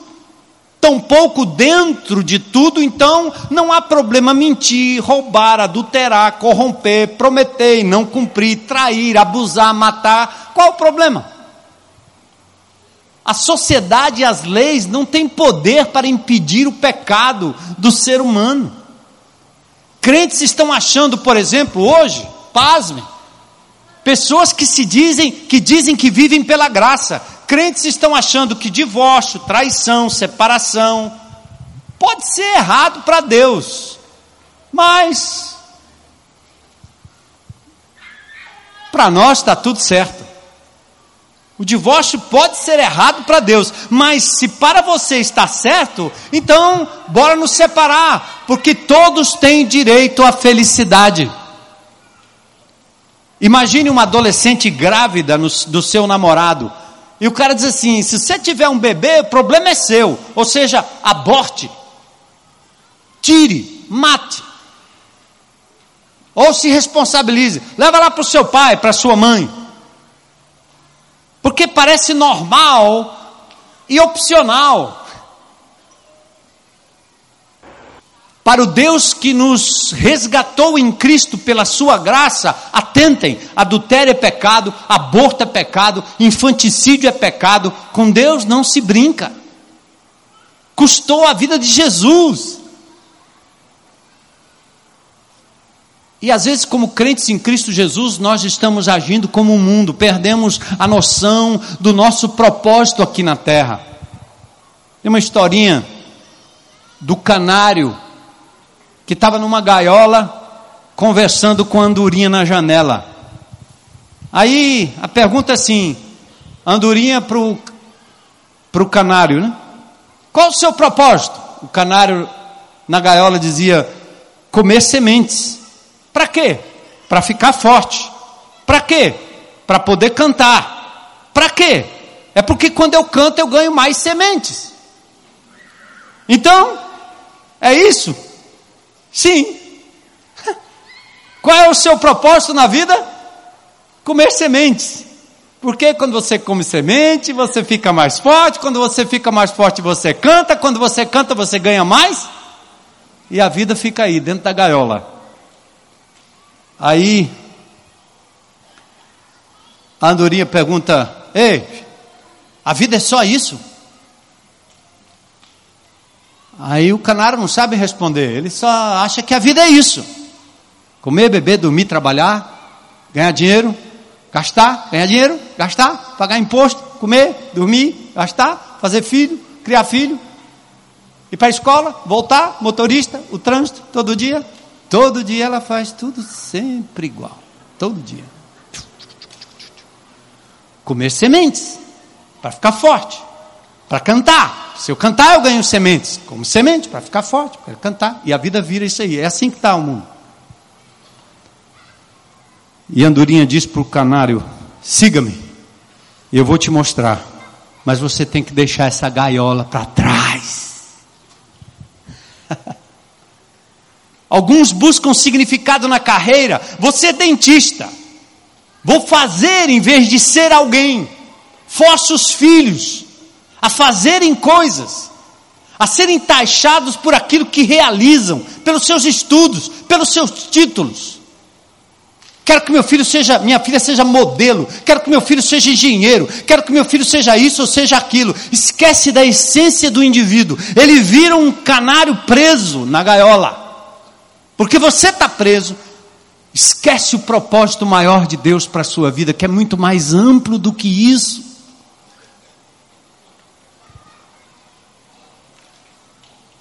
S2: tampouco dentro de tudo, então não há problema mentir, roubar, adulterar, corromper, prometer e não cumprir, trair, abusar, matar. Qual o problema? A sociedade e as leis não têm poder para impedir o pecado do ser humano. Crentes estão achando, por exemplo, hoje, pasme, pessoas que se dizem que dizem que vivem pela graça, crentes estão achando que divórcio, traição, separação, pode ser errado para Deus, mas para nós está tudo certo. O divórcio pode ser errado para Deus, mas se para você está certo, então bora nos separar, porque todos têm direito à felicidade. Imagine uma adolescente grávida no, do seu namorado. E o cara diz assim: se você tiver um bebê, o problema é seu. Ou seja, aborte, tire, mate. Ou se responsabilize. Leva lá para o seu pai, para sua mãe. Porque parece normal e opcional. Para o Deus que nos resgatou em Cristo pela sua graça, atentem: adultério é pecado, aborto é pecado, infanticídio é pecado. Com Deus não se brinca. Custou a vida de Jesus. E às vezes, como crentes em Cristo Jesus, nós estamos agindo como o mundo, perdemos a noção do nosso propósito aqui na terra. Tem uma historinha do canário que estava numa gaiola conversando com a andorinha na janela. Aí a pergunta é assim: andorinha para o canário, né? Qual o seu propósito? O canário na gaiola dizia: comer sementes. Para quê? Para ficar forte. Para quê? Para poder cantar. Para quê? É porque quando eu canto eu ganho mais sementes. Então, é isso. Sim. Qual é o seu propósito na vida? Comer sementes. Porque quando você come semente, você fica mais forte. Quando você fica mais forte, você canta. Quando você canta, você ganha mais. E a vida fica aí, dentro da gaiola. Aí, a andorinha pergunta: Ei, a vida é só isso? Aí o canário não sabe responder, ele só acha que a vida é isso: comer, beber, dormir, trabalhar, ganhar dinheiro, gastar, ganhar dinheiro, gastar, pagar imposto, comer, dormir, gastar, fazer filho, criar filho, ir para a escola, voltar, motorista, o trânsito, todo dia. Todo dia ela faz tudo sempre igual, todo dia. Comer sementes. para ficar forte, para cantar. Se eu cantar, eu ganho sementes. Como semente, para ficar forte, para cantar. E a vida vira isso aí. É assim que está o mundo. E Andorinha diz para o canário: siga-me, eu vou te mostrar. Mas você tem que deixar essa gaiola para trás. Alguns buscam significado na carreira. Você é dentista. Vou fazer em vez de ser alguém. Força os filhos a fazerem coisas, a serem taxados por aquilo que realizam, pelos seus estudos, pelos seus títulos. Quero que meu filho seja, minha filha seja modelo. Quero que meu filho seja engenheiro. Quero que meu filho seja isso ou seja aquilo. Esquece da essência do indivíduo. Ele vira um canário preso na gaiola. Porque você está preso. Esquece o propósito maior de Deus para a sua vida, que é muito mais amplo do que isso.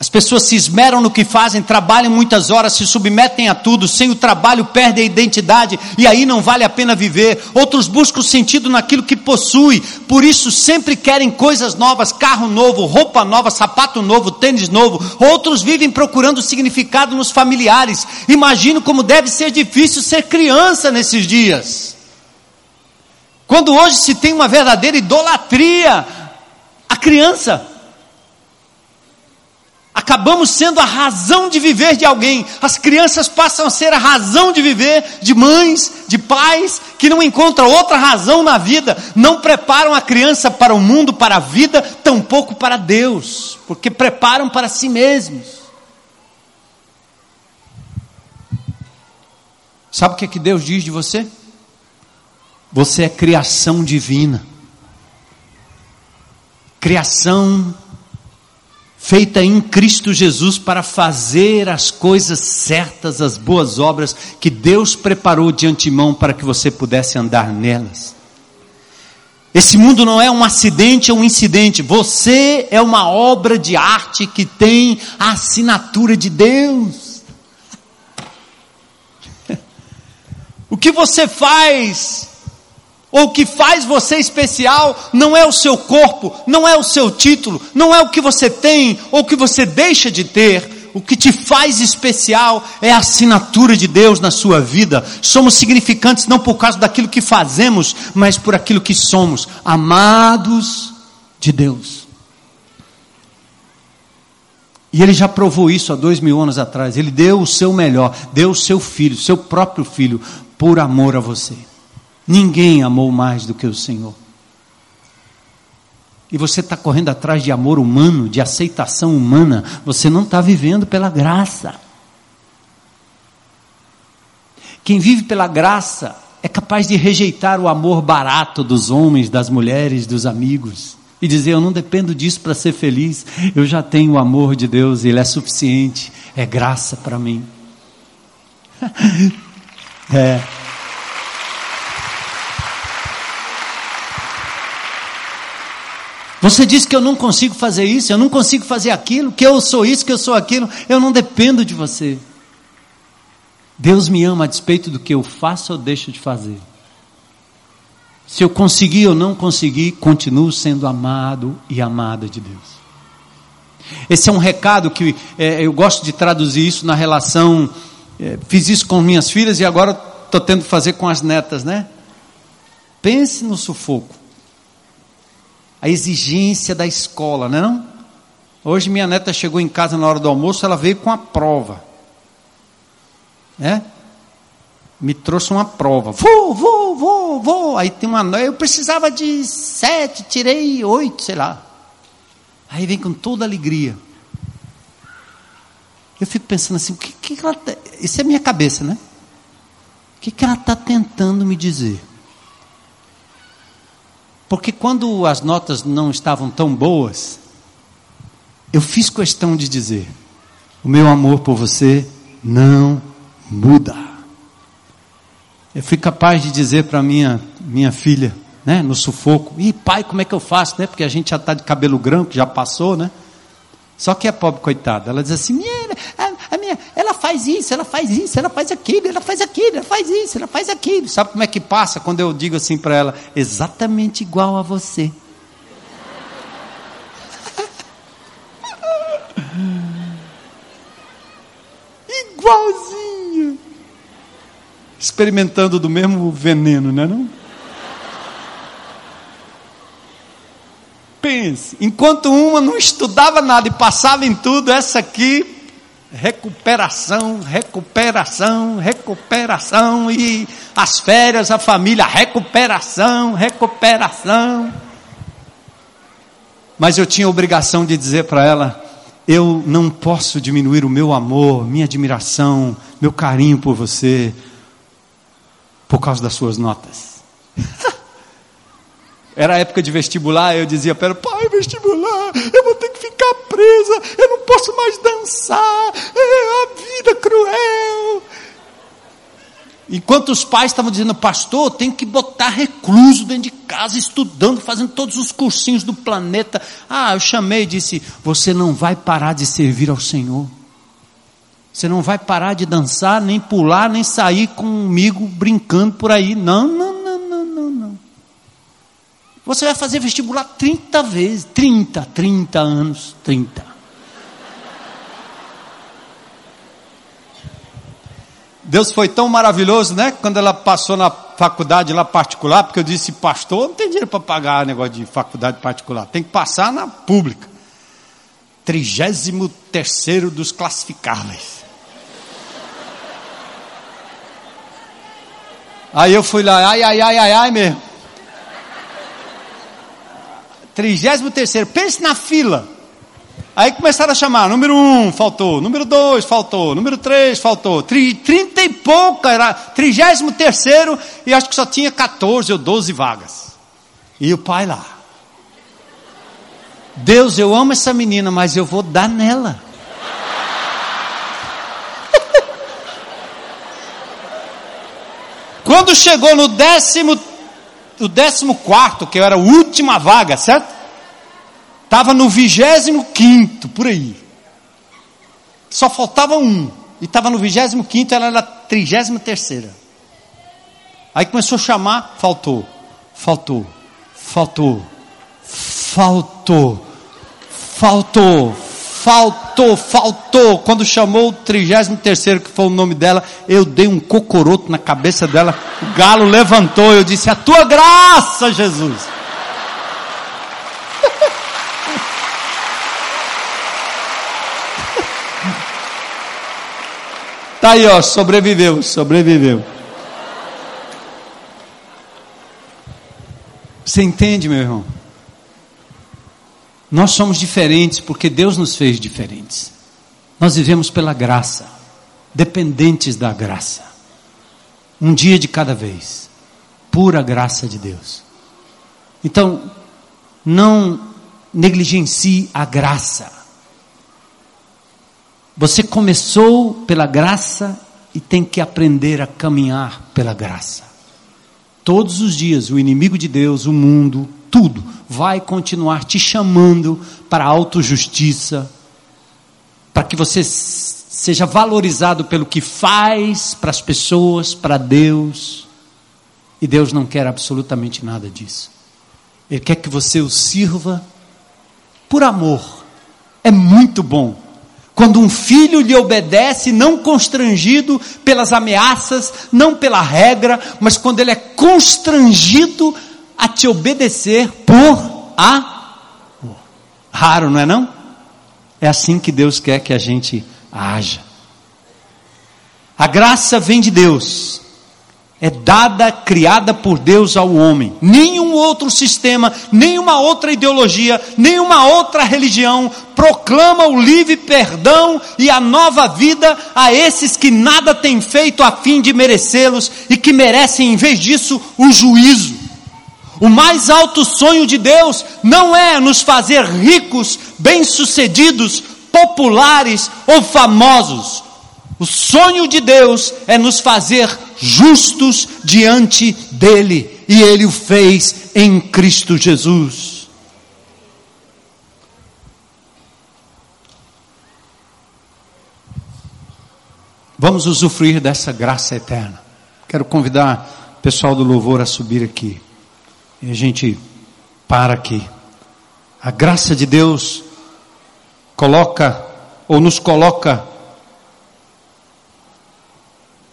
S2: As pessoas se esmeram no que fazem, trabalham muitas horas, se submetem a tudo, sem o trabalho perdem a identidade e aí não vale a pena viver. Outros buscam sentido naquilo que possui, por isso sempre querem coisas novas, carro novo, roupa nova, sapato novo, tênis novo. Outros vivem procurando significado nos familiares. Imagino como deve ser difícil ser criança nesses dias. Quando hoje se tem uma verdadeira idolatria à criança acabamos sendo a razão de viver de alguém. As crianças passam a ser a razão de viver de mães, de pais que não encontram outra razão na vida, não preparam a criança para o mundo, para a vida, tampouco para Deus, porque preparam para si mesmos. Sabe o que, é que Deus diz de você? Você é criação divina. Criação feita em Cristo Jesus para fazer as coisas certas, as boas obras que Deus preparou de antemão para que você pudesse andar nelas. Esse mundo não é um acidente ou um incidente, você é uma obra de arte que tem a assinatura de Deus. O que você faz ou o que faz você especial não é o seu corpo, não é o seu título, não é o que você tem ou o que você deixa de ter. O que te faz especial é a assinatura de Deus na sua vida. Somos significantes não por causa daquilo que fazemos, mas por aquilo que somos, amados de Deus. E ele já provou isso há dois mil anos atrás. Ele deu o seu melhor, deu o seu filho, seu próprio filho, por amor a você. Ninguém amou mais do que o Senhor. E você está correndo atrás de amor humano, de aceitação humana, você não está vivendo pela graça. Quem vive pela graça é capaz de rejeitar o amor barato dos homens, das mulheres, dos amigos e dizer: Eu não dependo disso para ser feliz, eu já tenho o amor de Deus, Ele é suficiente, é graça para mim. é. Você diz que eu não consigo fazer isso, eu não consigo fazer aquilo, que eu sou isso, que eu sou aquilo, eu não dependo de você. Deus me ama a despeito do que eu faço ou deixo de fazer. Se eu conseguir ou não conseguir, continuo sendo amado e amada de Deus. Esse é um recado que é, eu gosto de traduzir isso na relação. É, fiz isso com minhas filhas e agora estou tendo que fazer com as netas, né? Pense no sufoco a exigência da escola, não é não? Hoje minha neta chegou em casa na hora do almoço, ela veio com a prova. Né? Me trouxe uma prova. Vou, vou, vou, vou. Aí tem uma. Eu precisava de sete, tirei oito, sei lá. Aí vem com toda alegria. Eu fico pensando assim, o que, que ela. Tá... Isso é minha cabeça, né? O que, que ela está tentando me dizer? Porque quando as notas não estavam tão boas, eu fiz questão de dizer: o meu amor por você não muda. Eu fui capaz de dizer para minha minha filha, né, no sufoco, e pai, como é que eu faço, né? Porque a gente já está de cabelo branco, já passou, né? Só que a pobre coitada, ela diz assim: a minha, ela faz isso, ela faz isso, ela faz aquilo, ela faz aquilo, ela faz isso, ela faz aquilo. Sabe como é que passa quando eu digo assim para ela? Exatamente igual a você. Igualzinho.
S1: Experimentando do mesmo veneno, né, não? Pense, enquanto uma não estudava nada e passava em tudo, essa aqui recuperação, recuperação, recuperação e as férias, a família, recuperação, recuperação. Mas eu tinha a obrigação de dizer para ela: eu não posso diminuir o meu amor, minha admiração, meu carinho por você, por causa das suas notas. Era época de vestibular, eu dizia para ela, pai, vestibular, eu vou ter que ficar presa, eu não posso mais dançar, é a vida cruel. Enquanto os pais estavam dizendo, pastor, tem que botar recluso dentro de casa, estudando, fazendo todos os cursinhos do planeta. Ah, eu chamei e disse: Você não vai parar de servir ao Senhor. Você não vai parar de dançar, nem pular, nem sair comigo brincando por aí. Não, não. Você vai fazer vestibular 30 vezes. 30, 30 anos, 30. Deus foi tão maravilhoso, né? Quando ela passou na faculdade lá particular, porque eu disse, pastor, não tem dinheiro para pagar negócio de faculdade particular, tem que passar na pública. Trigésimo terceiro dos classificáveis. Aí eu fui lá, ai, ai, ai, ai, ai mesmo. Trigésimo terceiro, pense na fila. Aí começaram a chamar, número um, faltou, número dois, faltou, número três, faltou, tri, trinta e pouca, era trigésimo terceiro, e acho que só tinha 14 ou 12 vagas. E o pai lá. Deus, eu amo essa menina, mas eu vou dar nela. Quando chegou no décimo, o décimo quarto, que era a última vaga, certo? Estava no vigésimo quinto, por aí. Só faltava um. E estava no vigésimo quinto, ela era a trigésima terceira. Aí começou a chamar, faltou, faltou, faltou, faltou, faltou, faltou, faltou. Quando chamou o trigésimo terceiro, que foi o nome dela, eu dei um cocoroto na cabeça dela, o galo levantou, eu disse, a tua graça, Jesus. Tá aí, ó, sobreviveu, sobreviveu. Você entende, meu irmão? Nós somos diferentes porque Deus nos fez diferentes. Nós vivemos pela graça, dependentes da graça. Um dia de cada vez. Pura graça de Deus. Então, não negligencie a graça. Você começou pela graça e tem que aprender a caminhar pela graça. Todos os dias, o inimigo de Deus, o mundo, tudo, vai continuar te chamando para a autojustiça, para que você seja valorizado pelo que faz para as pessoas, para Deus. E Deus não quer absolutamente nada disso. Ele quer que você o sirva por amor. É muito bom quando um filho lhe obedece, não constrangido pelas ameaças, não pela regra, mas quando ele é constrangido a te obedecer por amor. Raro, não é não? É assim que Deus quer que a gente haja. A graça vem de Deus é dada, criada por Deus ao homem. Nenhum outro sistema, nenhuma outra ideologia, nenhuma outra religião proclama o livre perdão e a nova vida a esses que nada têm feito a fim de merecê-los e que merecem, em vez disso, o juízo. O mais alto sonho de Deus não é nos fazer ricos, bem-sucedidos, populares ou famosos. O sonho de Deus é nos fazer justos diante dele, e ele o fez em Cristo Jesus. Vamos usufruir dessa graça eterna. Quero convidar o pessoal do louvor a subir aqui. E a gente para aqui. A graça de Deus coloca ou nos coloca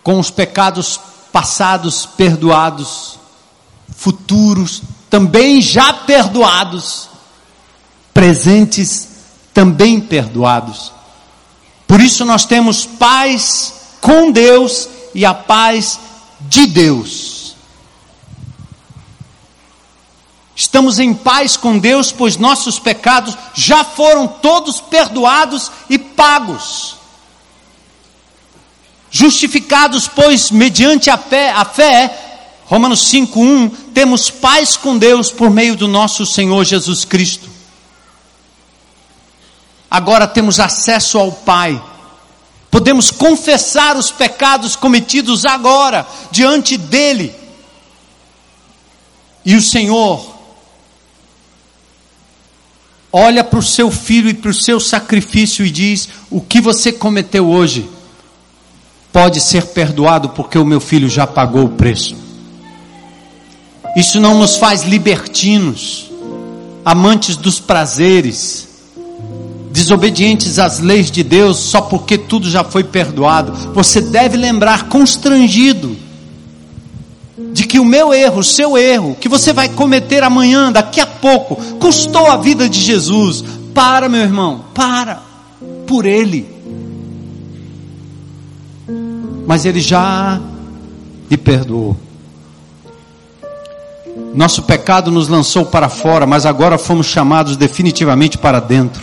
S1: com os pecados
S2: passados perdoados, futuros também já perdoados, presentes também perdoados. Por isso nós temos paz com Deus e a paz de Deus. Estamos em paz com Deus, pois nossos pecados já foram todos perdoados e pagos. Justificados, pois, mediante a fé, a fé Romanos 5:1, temos paz com Deus por meio do nosso Senhor Jesus Cristo. Agora temos acesso ao Pai. Podemos confessar os pecados cometidos agora diante dele. E o Senhor olha para o seu filho e para o seu sacrifício e diz: O que você cometeu hoje pode ser perdoado, porque o meu filho já pagou o preço. Isso não nos faz libertinos, amantes dos prazeres, desobedientes às leis de Deus só porque tudo já foi perdoado. Você deve lembrar constrangido de que o meu erro, o seu erro, que você vai cometer amanhã, daqui a pouco, custou a vida de Jesus. Para, meu irmão, para, por Ele. Mas Ele já lhe perdoou. Nosso pecado nos lançou para fora, mas agora fomos chamados definitivamente para dentro.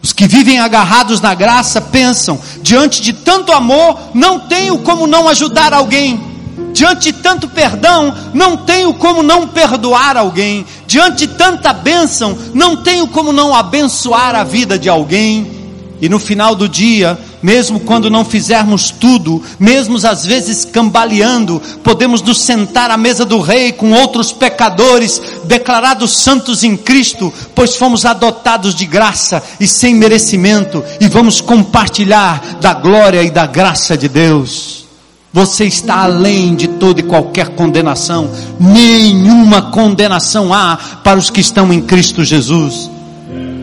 S2: Os que vivem agarrados na graça pensam: diante de tanto amor, não tenho como não ajudar alguém. Diante de tanto perdão, não tenho como não perdoar alguém. Diante de tanta bênção, não tenho como não abençoar a vida de alguém. E no final do dia, mesmo quando não fizermos tudo, mesmo às vezes cambaleando, podemos nos sentar à mesa do Rei com outros pecadores, declarados santos em Cristo, pois fomos adotados de graça e sem merecimento, e vamos compartilhar da glória e da graça de Deus. Você está além de toda e qualquer condenação, nenhuma condenação há para os que estão em Cristo Jesus.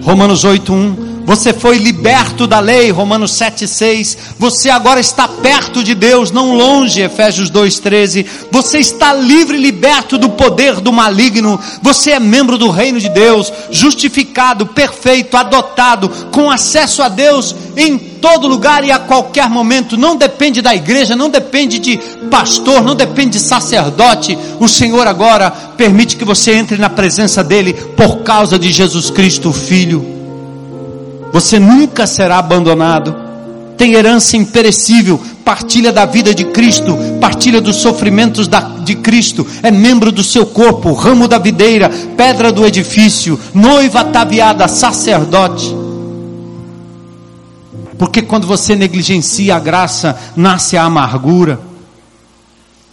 S2: Romanos 8:1 você foi liberto da lei, Romanos 7,6. Você agora está perto de Deus, não longe, Efésios 2,13. Você está livre e liberto do poder do maligno. Você é membro do reino de Deus, justificado, perfeito, adotado, com acesso a Deus em todo lugar e a qualquer momento. Não depende da igreja, não depende de pastor, não depende de sacerdote. O Senhor agora permite que você entre na presença dEle por causa de Jesus Cristo, o Filho. Você nunca será abandonado. Tem herança imperecível, partilha da vida de Cristo, partilha dos sofrimentos da, de Cristo, é membro do seu corpo, ramo da videira, pedra do edifício, noiva ataviada, sacerdote. Porque quando você negligencia a graça, nasce a amargura.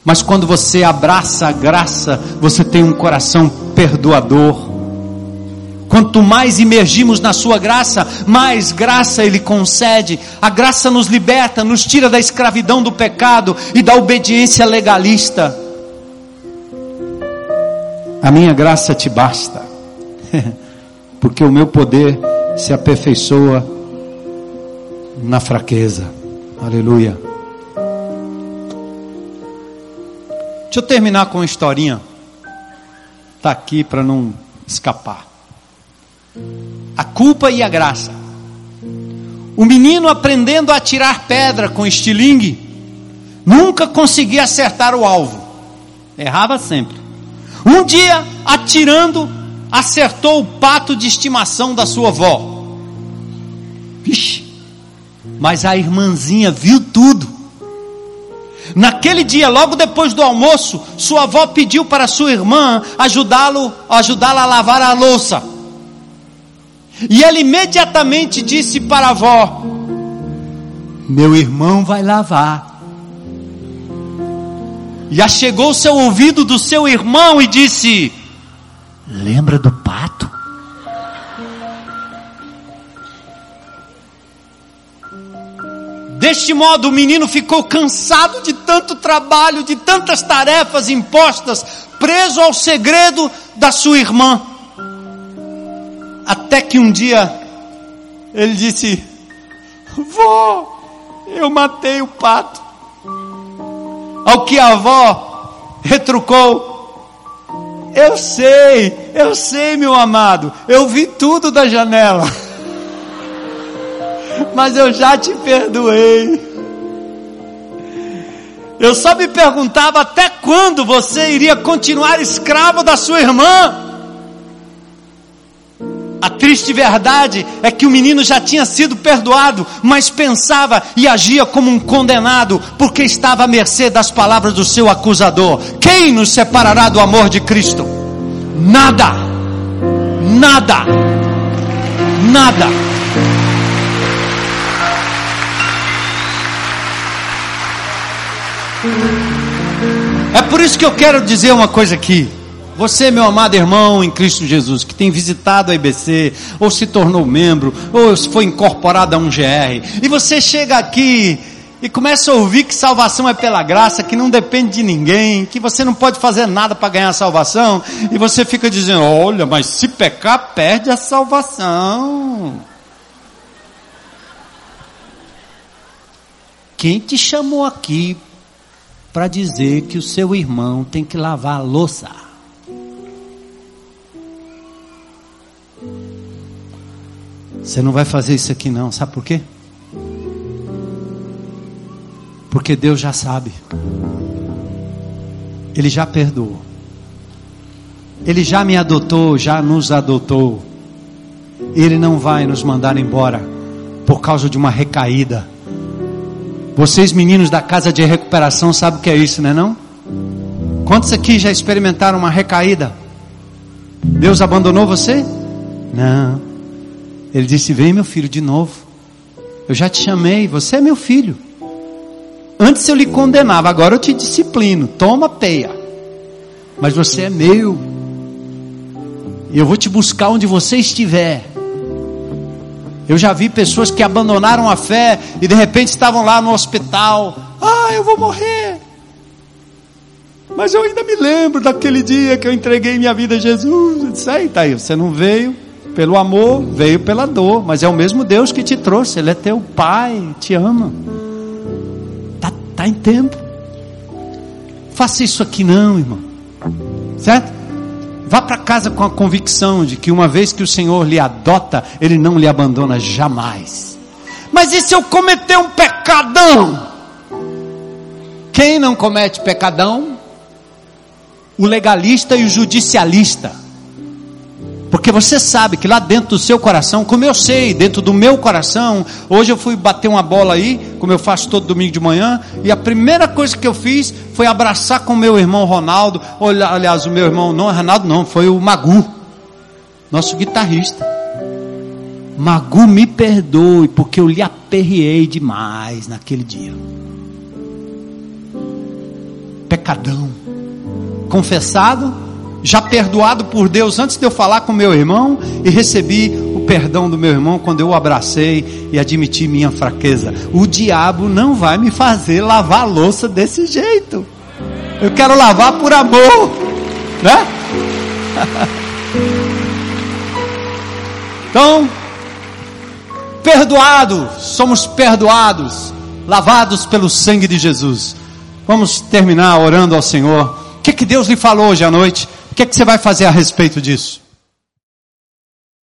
S2: Mas quando você abraça a graça, você tem um coração perdoador. Quanto mais imergimos na Sua graça, mais graça Ele concede. A graça nos liberta, nos tira da escravidão do pecado e da obediência legalista. A minha graça te basta, porque o meu poder se aperfeiçoa na fraqueza. Aleluia. Deixa eu terminar com uma historinha. Está aqui para não escapar a culpa e a graça. O menino aprendendo a atirar pedra com estilingue, nunca conseguia acertar o alvo, errava sempre. Um dia, atirando, acertou o pato de estimação da sua avó. Vixe, mas a irmãzinha viu tudo. Naquele dia, logo depois do almoço, sua avó pediu para sua irmã ajudá-lo, ajudá-la a lavar a louça. E ele imediatamente disse para a avó: Meu irmão vai lavar. E achegou seu ouvido do seu irmão e disse: Lembra do pato? Deste modo, o menino ficou cansado de tanto trabalho, de tantas tarefas impostas, preso ao segredo da sua irmã. Até que um dia ele disse: Vó, eu matei o pato. Ao que a avó retrucou: Eu sei, eu sei, meu amado, eu vi tudo da janela, mas eu já te perdoei. Eu só me perguntava até quando você iria continuar escravo da sua irmã. A triste verdade é que o menino já tinha sido perdoado, mas pensava e agia como um condenado, porque estava à mercê das palavras do seu acusador. Quem nos separará do amor de Cristo? Nada, nada, nada. É por isso que eu quero dizer uma coisa aqui. Você, meu amado irmão em Cristo Jesus, que tem visitado a IBC, ou se tornou membro, ou foi incorporado a um GR, e você chega aqui e começa a ouvir que salvação é pela graça, que não depende de ninguém, que você não pode fazer nada para ganhar a salvação, e você fica dizendo: olha, mas se pecar, perde a salvação. Quem te chamou aqui para dizer que o seu irmão tem que lavar a louça? Você não vai fazer isso aqui não, sabe por quê? Porque Deus já sabe. Ele já perdoou. Ele já me adotou, já nos adotou. Ele não vai nos mandar embora por causa de uma recaída. Vocês meninos da casa de recuperação sabem o que é isso, não é não? Quantos aqui já experimentaram uma recaída? Deus abandonou você? Não. Ele disse: Vem, meu filho, de novo. Eu já te chamei, você é meu filho. Antes eu lhe condenava, agora eu te disciplino. Toma peia. Mas você é meu. E eu vou te buscar onde você estiver. Eu já vi pessoas que abandonaram a fé e de repente estavam lá no hospital. Ah, eu vou morrer. Mas eu ainda me lembro daquele dia que eu entreguei minha vida a Jesus. Eu disse, aí, tá aí, você não veio pelo amor, veio pela dor, mas é o mesmo Deus que te trouxe, Ele é teu Pai, te ama. Tá, tá em tempo. Faça isso aqui não, irmão. Certo? Vá para casa com a convicção de que uma vez que o Senhor lhe adota, Ele não lhe abandona jamais. Mas e se eu cometer um pecadão? Quem não comete pecadão? O legalista e o judicialista. Porque você sabe que lá dentro do seu coração, como eu sei, dentro do meu coração, hoje eu fui bater uma bola aí, como eu faço todo domingo de manhã, e a primeira coisa que eu fiz foi abraçar com meu irmão Ronaldo, aliás, o meu irmão não é Ronaldo não, foi o Magu, nosso guitarrista. Magu, me perdoe, porque eu lhe aperriei demais naquele dia. Pecadão. Confessado, já perdoado por Deus antes de eu falar com meu irmão e recebi o perdão do meu irmão quando eu o abracei e admiti minha fraqueza. O diabo não vai me fazer lavar a louça desse jeito. Eu quero lavar por amor, né? Então, perdoados, somos perdoados, lavados pelo sangue de Jesus. Vamos terminar orando ao Senhor. O que, que Deus lhe falou hoje à noite? Que, é que você vai fazer a respeito disso?